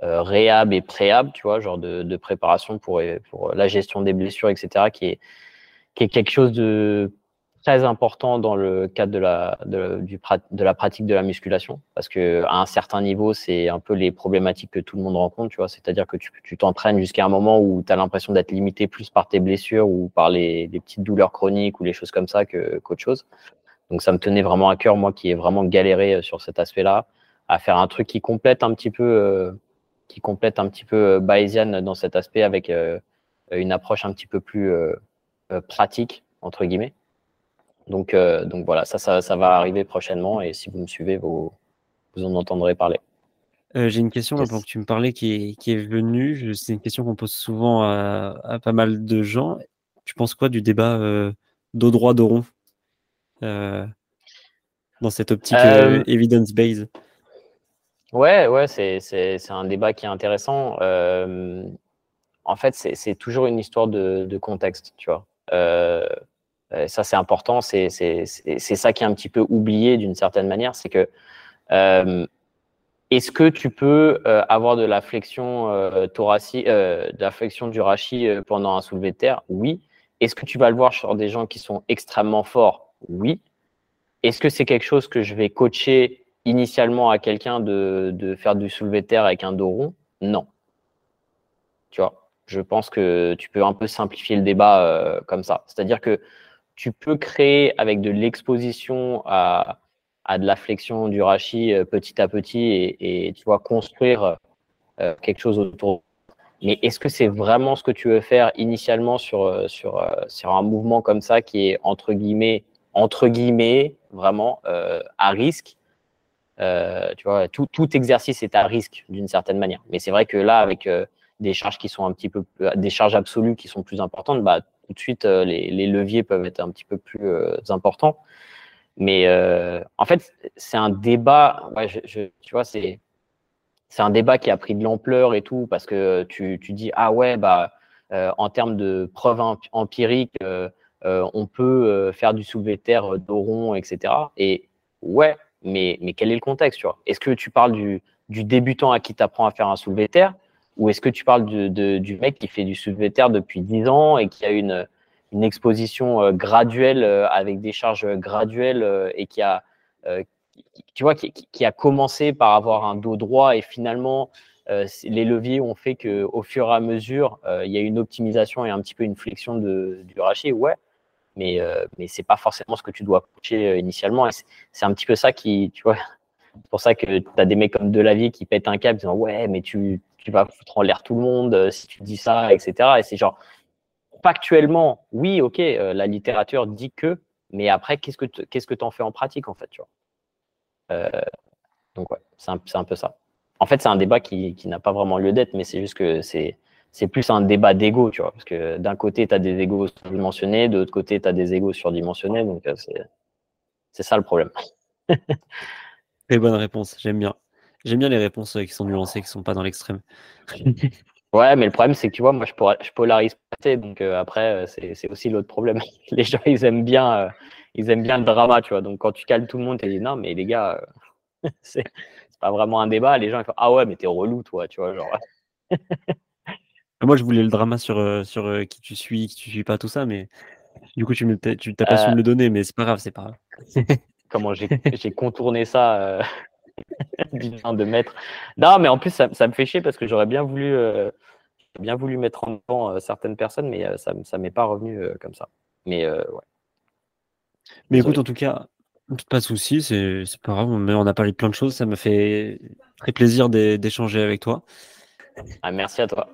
réhab et préhab, tu vois, genre de, préparation pour, la gestion des blessures, etc., qui est, quelque chose de très important dans le cadre de la, pratique de la musculation, parce que à un certain niveau, c'est un peu les problématiques que tout le monde rencontre, tu vois, c'est-à-dire que tu t'entraînes jusqu'à un moment où tu as l'impression d'être limité plus par tes blessures ou par les, les petites douleurs chroniques ou les choses comme ça qu'autre chose. Donc ça me tenait vraiment à cœur, moi qui ai vraiment galéré euh, sur cet aspect-là, à faire un truc qui complète un petit peu, euh, qui complète un petit peu euh, Bayesian dans cet aspect avec une approche un petit peu plus pratique, entre guillemets. Donc, euh, donc voilà, ça, ça, va arriver prochainement et si vous me suivez, vous, vous en entendrez parler. Euh, j'ai une question là, pour que tu me parlais qui est, qui est venue. C'est une question qu'on pose souvent à, pas mal de gens. Tu penses quoi du débat euh, dos droit, dos rond dans cette optique evidence-based? Ouais, ouais, c'est un débat qui est intéressant. en fait, c'est toujours une histoire de, de contexte, tu vois. Euh, ça, c'est important. C'est ça qui est un petit peu oublié d'une certaine manière. C'est que euh, est-ce que tu peux euh, avoir de la flexion thoracique, de la flexion du rachis pendant un soulevé de terre? Oui. Est-ce que tu vas le voir sur des gens qui sont extrêmement forts? Oui. Est-ce que c'est quelque chose que je vais coacher initialement à quelqu'un de, de, faire du soulevé de terre avec un dos rond Non. Tu vois, je pense que tu peux un peu simplifier le débat comme ça. C'est-à-dire que tu peux créer avec de l'exposition à, de la flexion du rachis euh, petit à petit et, tu vois construire euh, quelque chose autour. Mais est-ce que c'est vraiment ce que tu veux faire initialement sur, euh, sur, sur un mouvement comme ça qui est entre guillemets, entre guillemets vraiment à risque Tu vois, tout, tout, exercice est à risque d'une certaine manière. Mais c'est vrai que là, avec des charges qui sont un petit peu, des charges absolues qui sont plus importantes, bah, tout de suite, euh, les, leviers peuvent être un petit peu plus euh, importants. Mais euh, en fait, c'est un débat, tu vois, c'est c'est un débat qui a pris de l'ampleur et tout, parce que tu, tu dis, ah ouais, bah, en termes de preuves empiriques, on peut faire du soulevé de terre d'oron, etc. Et ouais, mais, mais quel est le contexte, Est-ce que tu parles du, du débutant à qui tu apprends à faire un soulevé de terre ou est-ce que tu parles du mec qui fait du soulevé de terre depuis 10 ans et qui a une, une exposition euh, graduelle euh, avec des charges graduelles euh, et qui a, tu vois, qui, a commencé par avoir un dos droit et finalement les leviers ont fait qu'au fur et à mesure, il y a une optimisation et un petit peu une flexion de, du rachis, ouais, mais, mais ce n'est pas forcément ce que tu dois coacher initialement. C'est un petit peu ça qui, tu vois, C'est pour ça que tu as des mecs comme Delavier qui pètent un câble disant Ouais, mais tu, tu vas foutre en l'air tout le monde euh, si tu dis ça, etc. Et c'est genre, factuellement, oui, ok, euh, la littérature dit que, mais après, qu'est-ce que qu'est-ce que tu en fais en pratique, en fait, tu vois? Euh, Donc, ouais, c'est un, un, peu ça. En fait, c'est un débat qui, qui n'a pas vraiment lieu d'être, mais c'est juste que c'est c'est plus un débat d'ego, tu vois. Parce que d'un côté, tu as des égos surdimensionnés, de l'autre côté, tu as des égos surdimensionnés. Donc, c'est ça le problème. Très bonne réponse, j'aime bien. J'aime bien les réponses qui sont nuancées, qui ne sont pas dans l'extrême. Ouais, mais le problème, c'est que tu vois, moi, je, je polarise pas. Donc euh, après, euh, c'est aussi l'autre problème. Les gens, ils aiment bien, euh, ils aiment bien le drama, tu vois. Donc quand tu calmes tout le monde, tu dis non, mais les gars, c'est pas vraiment un débat. Les gens, ils font ah ouais, mais t'es relou, toi, tu vois. Genre. Moi, je voulais le drama sur, sur qui tu suis, qui tu suis pas, tout ça, mais du coup, tu n'as tu pas su me le donner, mais c'est pas grave, c'est pas grave. Comment j'ai contourné ça de mettre. Non, mais en plus, ça, me fait chier parce que j'aurais bien voulu, euh, bien voulu mettre en avant euh, certaines personnes, mais euh, ça ne m'est pas revenu comme ça. Mais ouais. Mais écoute, en tout cas, pas de souci, c'est pas grave. On a parlé de plein de choses. Ça me fait très plaisir d'échanger avec toi. Ah, merci à toi.